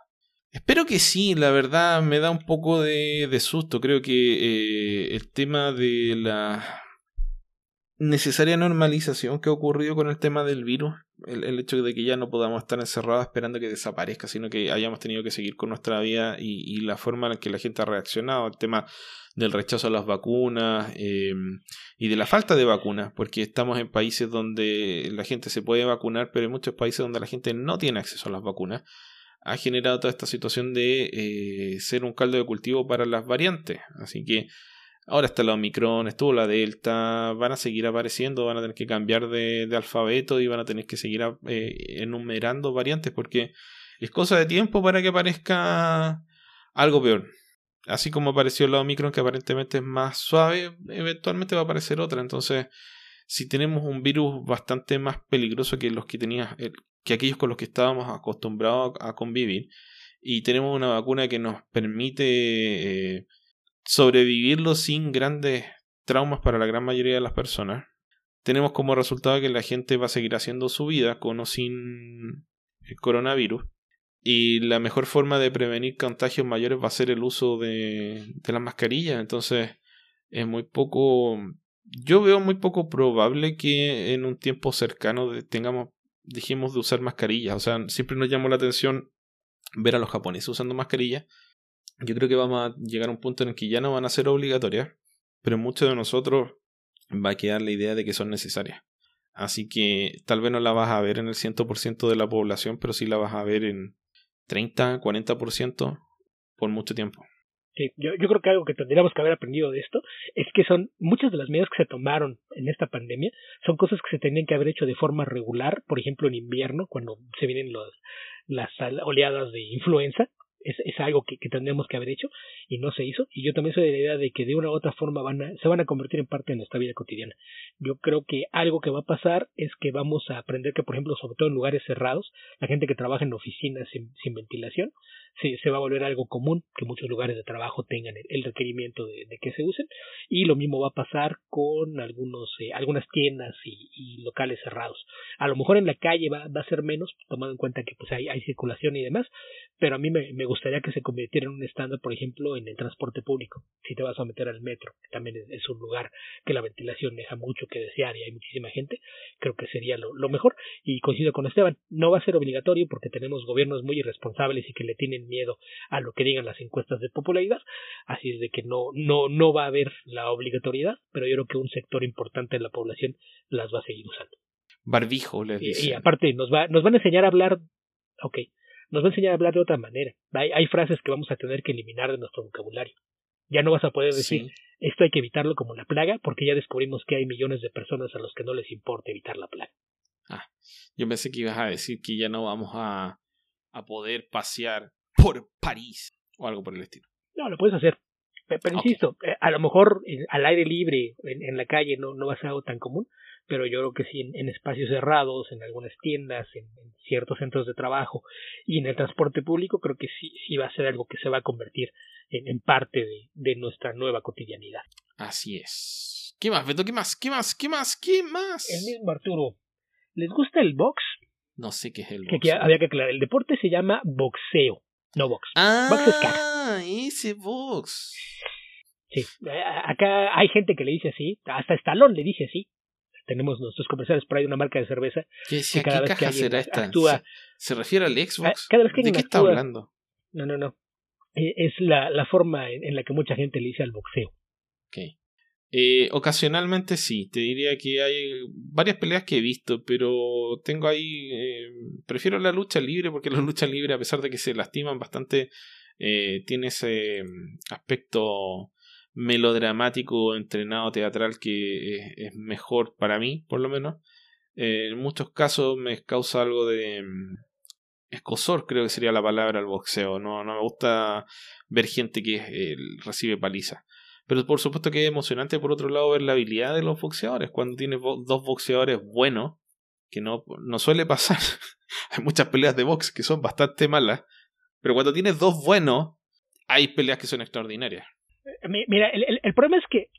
Espero que sí, la verdad me da un poco de, de susto. Creo que eh, el tema de la necesaria normalización que ha ocurrido con el tema del virus el, hecho de que ya no podamos estar encerrados esperando que desaparezca, sino que hayamos tenido que seguir con nuestra vida y, la forma en que la gente ha reaccionado al tema del rechazo a las vacunas eh, y de la falta de vacunas, porque estamos en países donde la gente se puede vacunar, pero hay muchos países donde la gente no tiene acceso a las vacunas, ha generado toda esta situación de eh, ser un caldo de cultivo para las variantes. Así que Ahora está la Omicron, estuvo la Delta, van a seguir apareciendo, van a tener que cambiar de, alfabeto y van a tener que seguir eh, enumerando variantes porque es cosa de tiempo para que aparezca algo peor. Así como apareció la Omicron, que aparentemente es más suave, eventualmente va a aparecer otra. Entonces, si tenemos un virus bastante más peligroso que los que tenía, eh, que aquellos con los que estábamos acostumbrados a convivir, y tenemos una vacuna que nos permite eh, sobrevivirlo sin grandes traumas para la gran mayoría de las personas, tenemos como resultado que la gente va a seguir haciendo su vida con o sin el coronavirus. Y la mejor forma de prevenir contagios mayores va a ser el uso de, las mascarillas. Entonces, es muy poco. Yo veo muy poco probable que en un tiempo cercano tengamos, dejemos de usar mascarillas. O sea, siempre nos llamó la atención ver a los japoneses usando mascarillas yo creo que vamos a llegar a un punto en el que ya no van a ser obligatorias, pero muchos de nosotros va a quedar la idea de que son necesarias. Así que tal vez no la vas a ver en el 100% de la población, pero sí la vas a ver en 30, 40% por mucho tiempo. Yo, creo que algo que tendríamos que haber aprendido de esto es que son muchas de las medidas que se tomaron en esta pandemia son cosas que se tenían que haber hecho de forma regular, por ejemplo en invierno, cuando se vienen las oleadas de influenza, es, es algo que, que, tendríamos que haber hecho y no se hizo. Y yo también soy de la idea de que de una u otra forma van a, se van a convertir en parte de nuestra vida cotidiana. Yo creo que algo que va a pasar es que vamos a aprender que, por ejemplo, sobre todo en lugares cerrados, la gente que trabaja en oficinas sin, sin ventilación, se, va a volver algo común que muchos lugares de trabajo tengan el, requerimiento de, que se usen. Y lo mismo va a pasar con algunos, eh, algunas tiendas y, locales cerrados. A lo mejor en la calle va, va a ser menos, tomando en cuenta que pues hay, hay circulación y demás, pero a mí me, me gustaría que se convirtiera en un estándar, por ejemplo, en el transporte público. Si te vas a meter al metro, que también es, un lugar que la ventilación deja mucho que desear y hay muchísima gente, creo que sería lo, lo mejor. Y coincido con Esteban, no va a ser obligatorio porque tenemos gobiernos muy irresponsables y que le tienen miedo a lo que digan las encuestas de popularidad, así es de que no, no, no va a haber la obligatoriedad, pero yo creo que un sector importante de la población las va a seguir usando. Barbijo, le dice. Y, aparte, nos, va, nos van a enseñar a hablar, ok, nos va a enseñar a hablar de otra manera. Hay, hay frases que vamos a tener que eliminar de nuestro vocabulario. Ya no vas a poder decir esto hay que evitarlo como la plaga, porque ya descubrimos que hay millones de personas a los que no les importa evitar la plaga. Ah, yo pensé que ibas a decir que ya no vamos a, a poder pasear por París o algo por el estilo. No, lo puedes hacer. Pero, insisto, eh, a lo mejor al aire libre, en, la calle, no, no va a ser algo tan común, pero yo creo que sí en, espacios cerrados, en algunas tiendas, en, ciertos centros de trabajo y en el transporte público, creo que sí, sí va a ser algo que se va a convertir en, parte de, nuestra nueva cotidianidad. Así es. ¿Qué más, Beto? ¿Qué más? ¿Qué más? ¿Qué más? ¿Qué más? El mismo Arturo. ¿Les gusta el box? No sé qué es el box. Que, había que aclarar. El deporte se llama boxeo, no box. Ah, box ese box. Sí, acá hay gente que le dice así, hasta Estalón le dice así tenemos nuestros comerciales por ahí de una marca de cerveza. ¿Qué, cada vez que será esta? Actúa, ¿Se, refiere al Xbox? Cada vez que ¿De qué está hablando? No, no, no. E, es la, la forma en, la que mucha gente le dice al boxeo. Ok. Eh, ocasionalmente sí, te diría que hay varias peleas que he visto, pero tengo ahí. Eh, prefiero la lucha libre porque la lucha libre, a pesar de que se lastiman bastante, eh, tiene ese mm, aspecto melodramático entrenado teatral que es, mejor para mí, por lo menos. Eh, en muchos casos me causa algo de mm, escosor, creo que sería la palabra, el boxeo. No, no me gusta ver gente que recibe paliza. Pero por supuesto que es emocionante, por otro lado, ver la habilidad de los boxeadores. Cuando tienes dos boxeadores buenos, que no, no suele pasar. hay muchas peleas de box que son bastante malas. Pero cuando tienes dos buenos, hay peleas que son extraordinarias. Mira, el, el, problema es que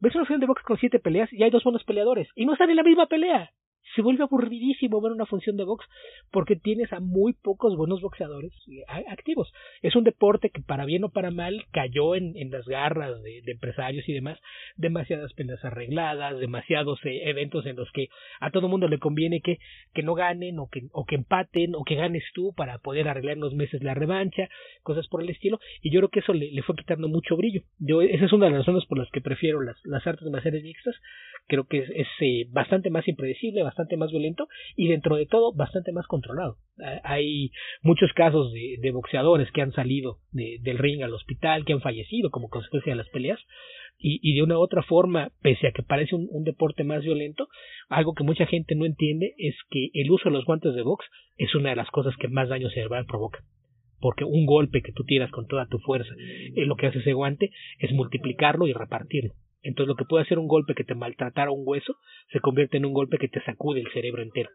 ves una final de box con siete peleas y hay dos buenos peleadores y no están en la misma pelea. Se vuelve aburridísimo ver una función de box porque tienes a muy pocos buenos boxeadores eh, activos. Es un deporte que para bien o para mal cayó en, en las garras de, empresarios y demás, demasiadas peleas arregladas, demasiados eh, eventos en los que a todo mundo le conviene que, que no ganen o que, o que empaten o que ganes tú para poder arreglar en unos meses la revancha, cosas por el estilo, y yo creo que eso le, le fue quitando mucho brillo. Yo, esa es una de las razones por las que prefiero las, las artes marciales mixtas, creo que es, es eh, bastante más impredecible, bastante más violento y dentro de todo bastante más controlado. Hay muchos casos de, boxeadores que han salido de, del ring al hospital, que han fallecido como consecuencia de las peleas y, de una otra forma, pese a que parece un, un deporte más violento, algo que mucha gente no entiende es que el uso de los guantes de box es una de las cosas que más daño cerebral provoca porque un golpe que tú tiras con toda tu fuerza, eh, lo que hace ese guante es multiplicarlo y repartirlo. Entonces lo que puede hacer un golpe que te maltratara un hueso se convierte en un golpe que te sacude el cerebro entero.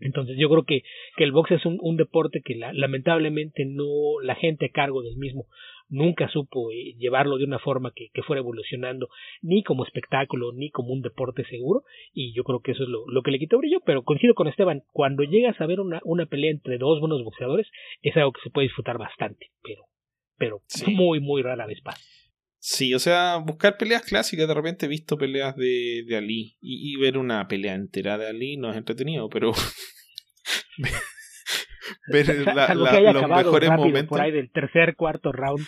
Entonces yo creo que, que el box es un, un deporte que la, lamentablemente no la gente a cargo del mismo nunca supo eh, llevarlo de una forma que, que, fuera evolucionando ni como espectáculo ni como un deporte seguro y yo creo que eso es lo, lo que le quitó brillo pero coincido con Esteban cuando llegas a ver una, una pelea entre dos buenos boxeadores es algo que se puede disfrutar bastante pero pero muy muy rara vez pasa Sí, o sea, buscar peleas clásicas, de repente he visto peleas de, de Ali y, ver una pelea entera de Ali no es entretenido, pero ver la, los mejores momentos por ahí del tercer, cuarto round.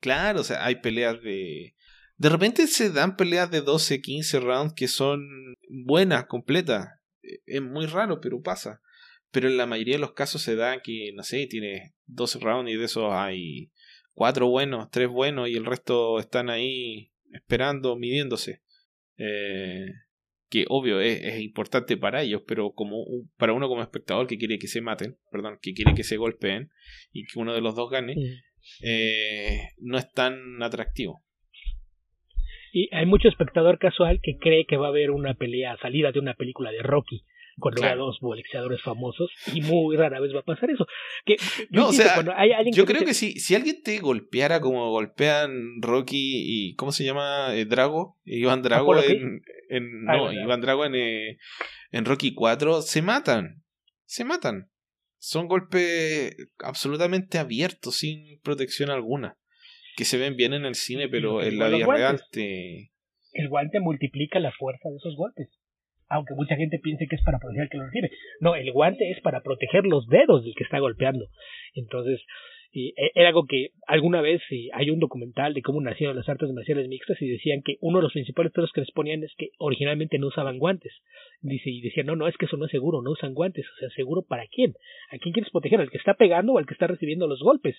Claro, o sea, hay peleas de... De repente se dan peleas de 12, 15 rounds que son buenas, completas. E, es muy raro, pero pasa. Pero en la mayoría de los casos se da que, no sé, tiene 12 rounds y de esos hay cuatro buenos, tres buenos y el resto están ahí esperando, midiéndose. Eh, que obvio es, importante para ellos, pero como para uno como espectador que quiere que se maten, perdón, que quiere que se golpeen y que uno de los dos gane, eh, no es tan atractivo. Y hay mucho espectador casual que cree que va a haber una pelea salida de una película de Rocky cuando claro. dos boxeadores famosos y muy rara vez va a pasar eso. Que, no, o sea, yo creo que si, si alguien te golpeara como golpean Rocky y ¿cómo se llama? Eh, Drago, Iván Drago en, en no, Iván Drago en, eh, en Rocky 4 se matan. Se matan. Son golpes absolutamente abiertos sin protección alguna. Que se ven bien en el cine, pero en la vida real te... El guante multiplica la fuerza de esos golpes aunque mucha gente piense que es para proteger al que lo recibe. No, el guante es para proteger los dedos del que está golpeando. Entonces, y e, era algo que alguna vez hay un documental de cómo nacieron las artes marciales mixtas y decían que uno de los principales peros que les ponían es que originalmente no usaban guantes. Dice, y decían, no, no, es que eso no es seguro, no usan guantes. O sea, ¿seguro para quién? ¿A quién quieres proteger? ¿Al que está pegando o al que está recibiendo los golpes?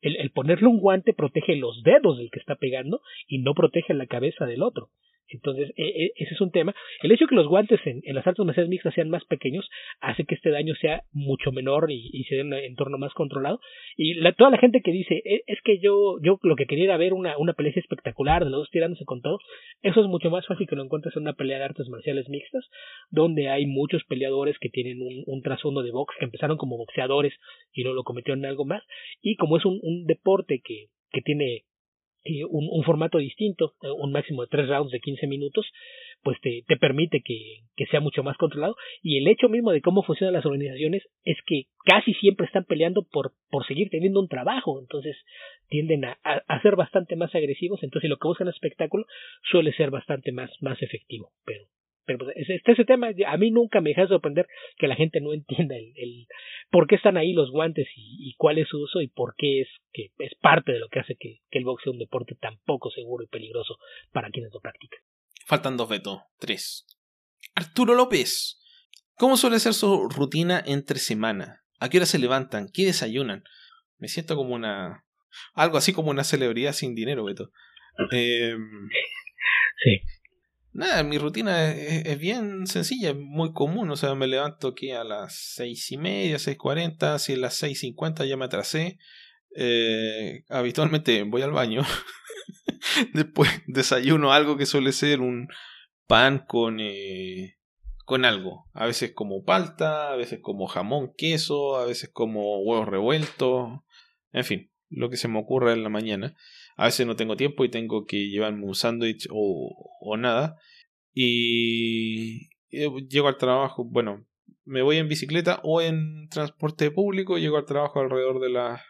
El, el ponerle un guante protege los dedos del que está pegando y no protege la cabeza del otro. Entonces, e, e, ese es un tema. El hecho de que los guantes en, en las artes marciales mixtas sean más pequeños hace que este daño sea mucho menor y, se dé un entorno más controlado. Y la, toda la gente que dice, e, es que yo, yo lo que quería era ver una, una pelea espectacular de los dos tirándose con todo, eso es mucho más fácil que lo encuentres en una pelea de artes marciales mixtas, donde hay muchos peleadores que tienen un, un trasfondo de box, que empezaron como boxeadores y no lo cometieron en algo más. Y como es un, un deporte que, que tiene un, un, formato distinto, eh, un máximo de tres rounds de 15 minutos, pues te, te permite que, sea mucho más controlado. Y el hecho mismo de cómo funcionan las organizaciones es que casi siempre están peleando por, seguir teniendo un trabajo, entonces tienden a, ser bastante más agresivos, entonces lo que buscan espectáculo suele ser bastante más, más efectivo. Pero pero pues, este ese tema a mí nunca me deja de sorprender que la gente no entienda el, el por qué están ahí los guantes y, y, cuál es su uso y por qué es que es parte de lo que hace que, que el boxeo sea un deporte tan poco seguro y peligroso para quienes lo practican. Faltan dos vetos, tres. Arturo López, ¿cómo suele ser su rutina entre semana? ¿A qué hora se levantan? ¿Qué desayunan? Me siento como una algo así como una celebridad sin dinero, Beto. Eh, sí. Nada, mi rutina es, bien sencilla, muy común. O sea, me levanto aquí a las seis y media, seis cuarenta. Si a las seis cincuenta ya me atrasé. Eh, habitualmente voy al baño. Después desayuno algo que suele ser un pan con, eh, con algo. A veces como palta, a veces como jamón, queso, a veces como huevos revueltos. En fin, lo que se me ocurra en la mañana. A veces no tengo tiempo y tengo que llevarme un sándwich o, o nada. Y, llego al trabajo, bueno, me voy en bicicleta o en transporte público, llego al trabajo alrededor de las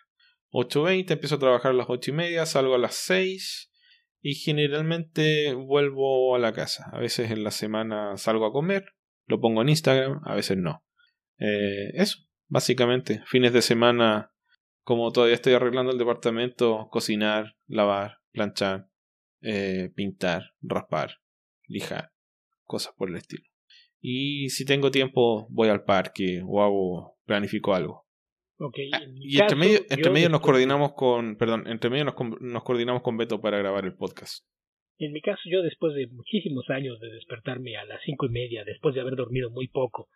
8.20, empiezo a trabajar a las 8 y media, salgo a las 6 y generalmente vuelvo a la casa. A veces en la semana salgo a comer, lo pongo en Instagram, a veces no. Eh, eso, básicamente, fines de semana, como todavía estoy arreglando el departamento, cocinar, lavar, planchar, eh, pintar, raspar, lijar, cosas por el estilo. Y si tengo tiempo, voy al parque o hago, planifico algo. Okay, ah, y entre medio, entre medio nos coordinamos con, perdón, entre medio nos, nos coordinamos con Beto para grabar el podcast. En mi caso, yo después de muchísimos años de despertarme a las cinco y media, después de haber dormido muy poco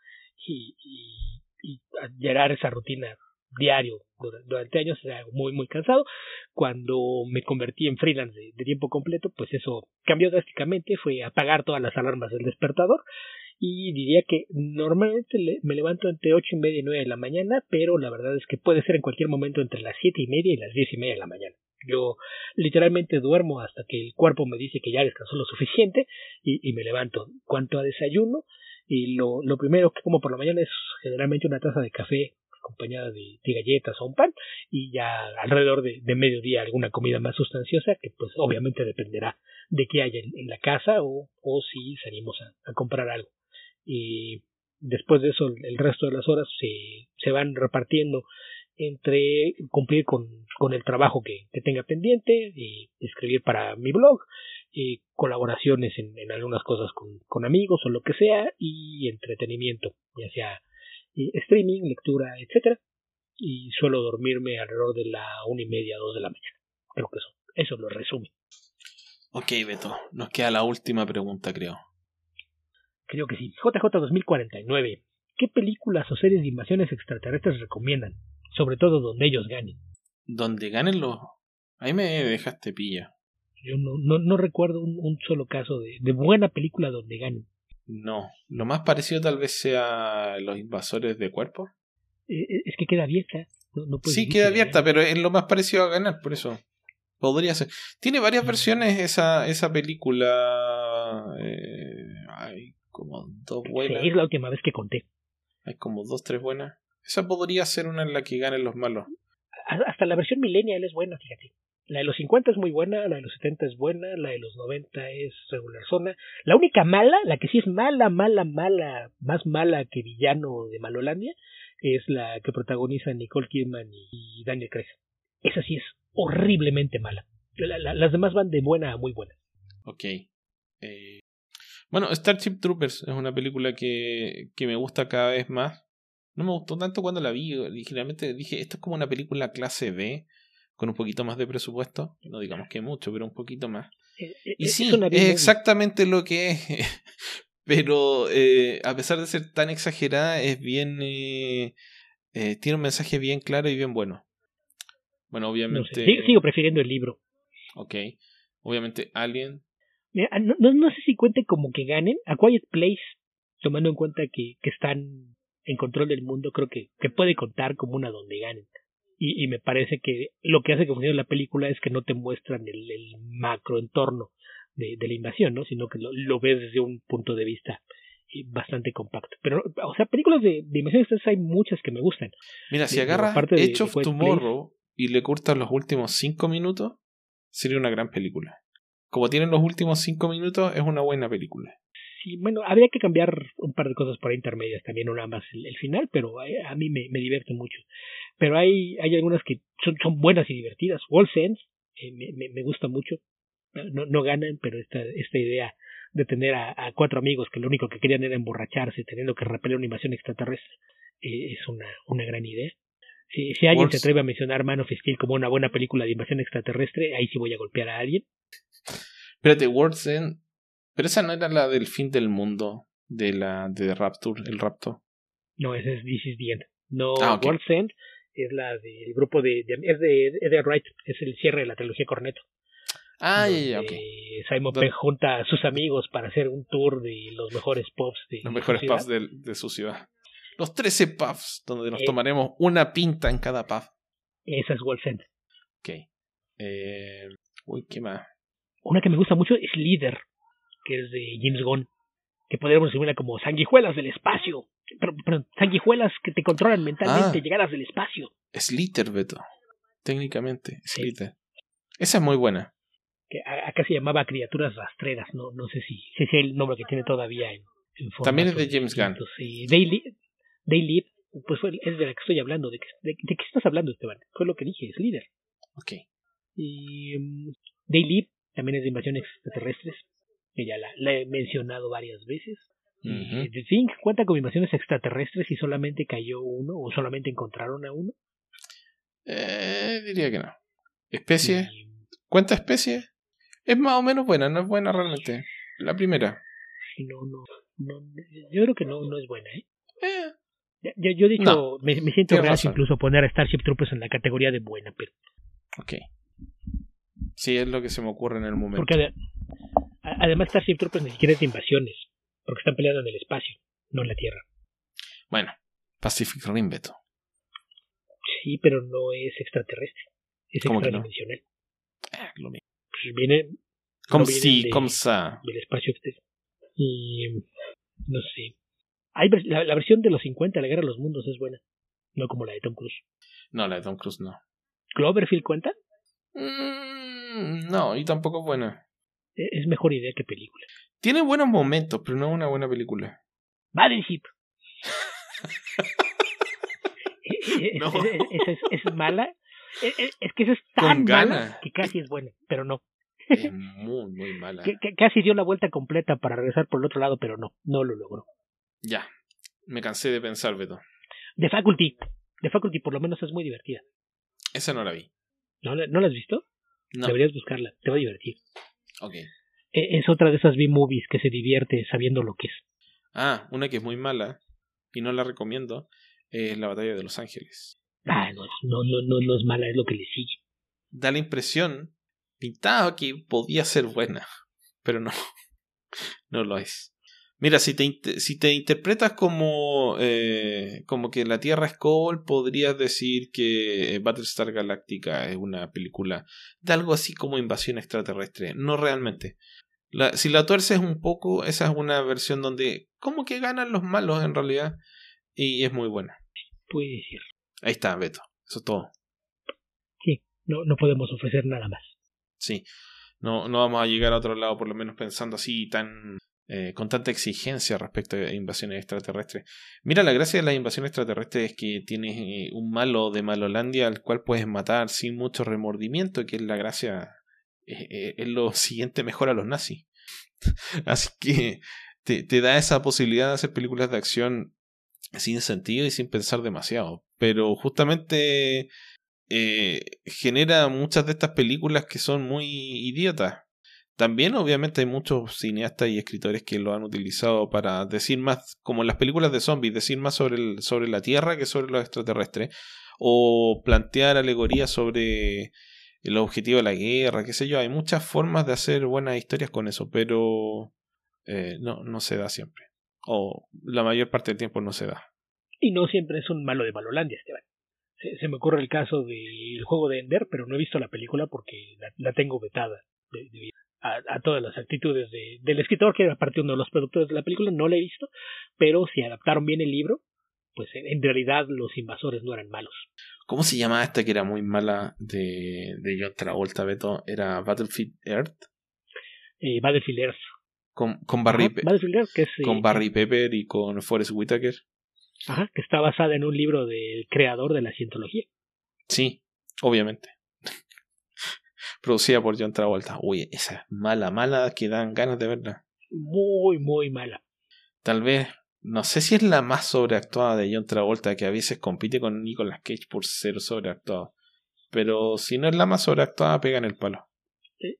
y, y, y llegar esa rutina diario durante años era muy muy cansado cuando me convertí en freelance de, tiempo completo pues eso cambió drásticamente fue apagar todas las alarmas del despertador y diría que normalmente me levanto entre ocho y media y nueve de la mañana, pero la verdad es que puede ser en cualquier momento entre las siete y media y las diez y media de la mañana. Yo literalmente duermo hasta que el cuerpo me dice que ya descansó lo suficiente y, me levanto. Cuanto a desayuno, y lo, lo primero que como por la mañana es generalmente una taza de café acompañada de, galletas o un pan y ya alrededor de, mediodía alguna comida más sustanciosa que pues obviamente dependerá de qué haya en, la casa o, o si salimos a comprar algo. Y después de eso el resto de las horas se, se van repartiendo entre cumplir con, con el trabajo que, que, tenga pendiente, y escribir para mi blog, y colaboraciones en, en algunas cosas con, con, amigos o lo que sea, y entretenimiento, ya sea streaming, lectura, etcétera, y suelo dormirme alrededor de la una y media, dos de la mañana. Creo que eso, eso lo resume. Ok, Beto, nos queda la última pregunta, creo. Creo que sí. JJ 2049. ¿Qué películas o series de invasiones extraterrestres recomiendan? Sobre todo donde ellos ganen. Donde ganen los... Ahí me dejaste pilla. Yo no, no, no recuerdo un, solo caso de, de, buena película donde ganen. No. Lo más parecido tal vez sea Los invasores de cuerpo. Eh, eh, es que queda abierta. No, sí, queda abierta, pero es lo más parecido a ganar, por eso. Podría ser. Tiene varias mm. versiones esa, esa película. Eh, ay, como dos buenas. es la última vez que conté. Hay como dos, tres buenas. Esa podría ser una en la que ganen los malos. Hasta la versión millennial es buena, fíjate. La de los 50 es muy buena, la de los 70 es buena, la de los 90 es regular zona. La única mala, la que sí es mala, mala, mala, más mala que villano de Malolandia, es la que protagoniza Nicole Kidman y Daniel Craig. Esa sí es horriblemente mala. las demás van de buena a muy buena. Ok. Eh, bueno, Starship Troopers es una película que, que me gusta cada vez más. No me gustó tanto cuando la vi. Originalmente dije, esto es como una película clase B, con un poquito más de presupuesto. No digamos que mucho, pero un poquito más. Eh, eh, y sí, es, exactamente lo que es. pero eh, a pesar de ser tan exagerada, es bien. tiene un mensaje bien claro y bien bueno. Bueno, obviamente. sigo prefiriendo el libro. Ok. Obviamente, Alien no, no, sé si cuente como que ganen. A Quiet Place, tomando en cuenta que, que están en control del mundo, creo que, que puede contar como una donde ganen. Y, y, me parece que lo que hace que funcione la película es que no te muestran el, el macro entorno de, de, la invasión, ¿no? sino que lo, lo, ves desde un punto de vista eh, bastante compacto. Pero, o sea, películas de, de invasión hay muchas que me gustan. Mira, si agarras Edge of Tomorrow y le cortas los últimos cinco minutos, sería una gran película como tienen los últimos cinco minutos, es una buena película. Sí, bueno, habría que cambiar un par de cosas por intermedias también, no nada más el, final, pero a, mí me, me, divierte mucho. Pero hay, hay algunas que son, son buenas y divertidas. Wall Sense eh, me, me, gusta mucho. No, no ganan, pero esta, esta idea de tener a, cuatro amigos que lo único que querían era emborracharse teniendo que repeler una invasión extraterrestre eh, es una, una gran idea. Si, si alguien se atreve a mencionar Man of Steel como una buena película de invasión extraterrestre, ahí sí voy a golpear a alguien. Espérate, World's End. Pero esa no era la del fin del mundo de la de Rapture, el rapto. No, esa es This is the End. No, ah, World's End es la del grupo de, es de Edgar Wright, es el cierre de la trilogía Corneto. Ah, ya, ya, Simon Pegg junta a sus amigos para hacer un tour de los mejores pubs de Los mejores pubs de, de, su ciudad. Los 13 pubs, donde nos eh, tomaremos una pinta en cada pub. Esa es World's End. Ok. Eh, uy, ¿qué más? Una que me gusta mucho es Leader, que es de James Gunn. que podríamos definirla como sanguijuelas del espacio. Pero, pero sanguijuelas que te controlan mentalmente, Ah. llegadas del espacio. Slither, Beto. Técnicamente, Slither. Esa es muy buena. Que acá se llamaba criaturas rastreras, no, no sé si, si es el nombre que tiene todavía en, en También es de James Gunn. Sí, They Live, pues fue, es de la que estoy hablando. ¿De, qué- de, de qué estás hablando, Esteban? Fue lo que dije, es líder. Ok. Y mm, They Live también es de invasiones extraterrestres, que ya la, la he mencionado varias veces. Y Ujú. The Thing cuenta con invasiones extraterrestres y solamente cayó uno o solamente encontraron a uno. Eh, diría que no. Especie. Y, ¿Cuánta especie? Es más o menos buena, no es buena realmente. La primera. no, no, no, yo creo que no, no es buena, ¿eh? Eh, Yo, yo he dicho, No, me, me siento razón. incluso poner a Starship Troopers en la categoría de buena, pero ok. Sí, es lo que se me ocurre en el momento. porque además Starship Troopers ni siquiera es de invasiones, porque están peleando en el espacio, no en la Tierra. Bueno, Pacific Rim, Beto. Sí, pero no es extraterrestre, es ¿Cómo que no? extradimensional. Eh, lo mismo. Pues viene Como si, de- como sa. del espacio exterior. Y no sé. Hay la, la versión de los 50 de la Guerra de los Mundos es buena, no como la de Tom Cruise. No, la de Tom Cruise no. ¿Cloverfield cuenta? Mm, no, y tampoco buena. E- Es mejor idea que película. Tiene buenos momentos, pero no una buena película. Battleship. E- e- No. es, es- es- es mala. Es que esa es tan mala que casi es buena, pero no. Es muy, muy mala. Que, que casi dio la vuelta completa para regresar por el otro lado, pero no, no lo logró. Ya. Me cansé de pensar, Beto. The Faculty. The Faculty por lo menos es muy divertida. Esa no la vi. ¿No, ¿no la has visto? No. Deberías buscarla, te va a divertir. Ok. E- Es otra de esas B-movies que se divierte sabiendo lo que es. Ah, una que es muy mala y no la recomiendo es La Batalla de Los Ángeles. Ah, no, no, no, no, es mala, es lo que le sigue. Da la impresión, pintaba que podía ser buena, pero no, no lo es. Mira, si te, si te interpretas como, eh, como que la Tierra es Cole, podrías decir que eh, Battlestar Galactica es una película de algo así como invasión extraterrestre. No realmente. La- si la tuerces un poco, esa es una versión donde como que ganan los malos en realidad y es muy buena. Puede ser. Ahí está, Beto. Eso es todo. Sí, no, no podemos ofrecer nada más. Sí. No, no vamos a llegar a otro lado, por lo menos pensando así tan eh, con tanta exigencia respecto a invasiones extraterrestres. Mira, la gracia de las invasiones extraterrestres es que tienes eh, un malo de Malolandia al cual puedes matar sin mucho remordimiento, que es la gracia, eh, es lo siguiente mejor a los nazis. Así que te, da esa posibilidad de hacer películas de acción sin sentido y sin pensar demasiado. Pero justamente genera muchas de estas películas que son muy idiotas. También obviamente hay muchos cineastas y escritores que lo han utilizado para decir más, como en las películas de zombies, decir más sobre, el, sobre la Tierra que sobre los extraterrestres, o plantear alegorías sobre el objetivo de la guerra, qué sé yo. Hay muchas formas de hacer buenas historias con eso, pero eh, no, no se da siempre. O la mayor parte del tiempo no se da. Y no siempre es un malo de Malolandia, Esteban. Se, se me ocurre el caso del juego de Ender, pero no he visto la película porque la, tengo vetada de- de- a, a todas las actitudes de, del escritor, que era parte uno de los productores de la película, no la he visto, pero si adaptaron bien el libro, pues en, en realidad los invasores no eran malos. ¿Cómo se llamaba esta que era muy mala de, de John Travolta, Beto? Era Battlefield Earth. Eh, Battlefield Earth. Con, con, Barry, Ajá, Battlefield Earth, que es, eh, con Barry Pepper y con Forrest Whitaker. ajá, que está basada en un libro del creador de la cientología. Sí, obviamente. Producida por John Travolta. Uy, esa es mala, mala que dan ganas de verla. Muy, muy mala. Tal vez, no sé si es la más sobreactuada de John Travolta, que a veces compite con Nicolas Cage por ser sobreactuado. Pero si no es la más sobreactuada, pega en el palo. Eso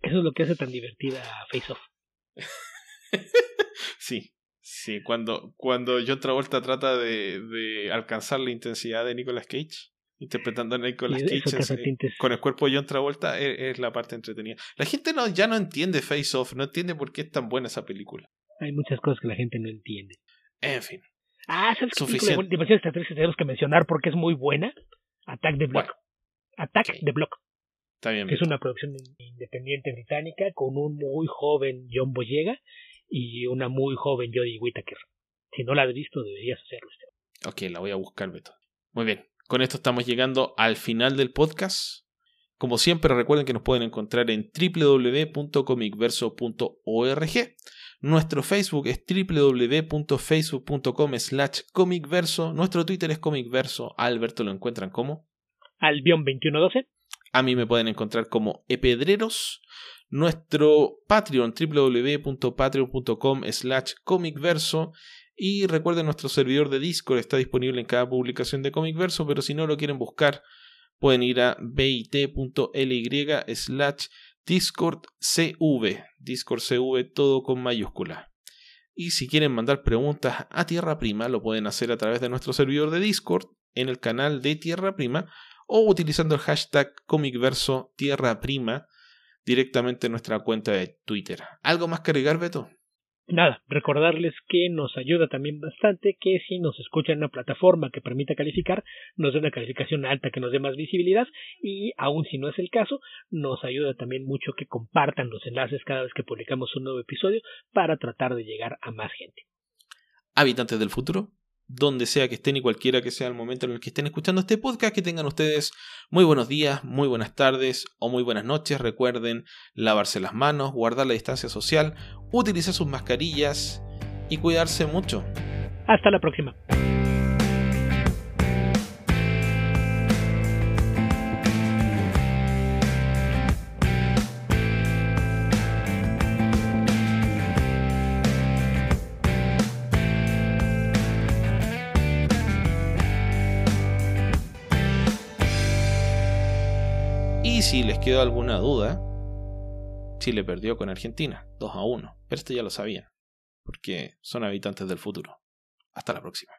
es lo que hace tan divertida Face Off. sí, sí, cuando, cuando John Travolta trata de, de alcanzar la intensidad de Nicolas Cage, interpretando a Nicolas Cage con el cuerpo de John Travolta, es, es la parte entretenida. La gente no, ya no entiende Face Off, no entiende por qué es tan buena esa película. Hay muchas cosas que la gente no entiende. En fin, Ah, ¿sabes qué película Suficiente. de dimensiones extraterrestres tenemos que mencionar porque es muy buena? Attack the Block. Bueno. Attack Ok. the Block, está bien. que es una producción in- independiente británica con un muy joven John Boyega y una muy joven Jodie Whittaker. Si no la has visto, deberías hacerlo. Ok, la voy a buscar, Beto. Muy bien, con esto estamos llegando al final del podcast. Como siempre, recuerden que nos pueden encontrar en www.comicverso.org. Nuestro Facebook es www.facebook.com slash comicverso. Nuestro Twitter es comicverso. Alberto lo encuentran como Albion2112. A mí me pueden encontrar como epedreros. Nuestro Patreon www.patreon.com slash comicverso. Y recuerden, nuestro servidor de Discord está disponible en cada publicación de Comicverso, pero si no lo quieren buscar, pueden ir a bit.ly slash discordcv. Discordcv todo con mayúscula. Y si quieren mandar preguntas a Tierra Prima, lo pueden hacer a través de nuestro servidor de Discord en el canal de Tierra Prima o utilizando el hashtag Comicverso Tierra Prima directamente en nuestra cuenta de Twitter. ¿Algo más que agregar, Beto? Nada, recordarles que nos ayuda también bastante que si nos escuchan en una plataforma que permita calificar, nos dé una calificación alta que nos dé más visibilidad y aun si no es el caso, nos ayuda también mucho que compartan los enlaces cada vez que publicamos un nuevo episodio para tratar de llegar a más gente. Habitantes del futuro, donde sea que estén y cualquiera que sea el momento en el que estén escuchando este podcast, que tengan ustedes muy buenos días, muy buenas tardes o muy buenas noches. Recuerden lavarse las manos, guardar la distancia social, utilizar sus mascarillas y cuidarse mucho. Hasta la próxima. Si les quedó alguna duda, Chile perdió con Argentina, 2 a 1. Pero esto ya lo sabían, porque son habitantes del futuro. Hasta la próxima.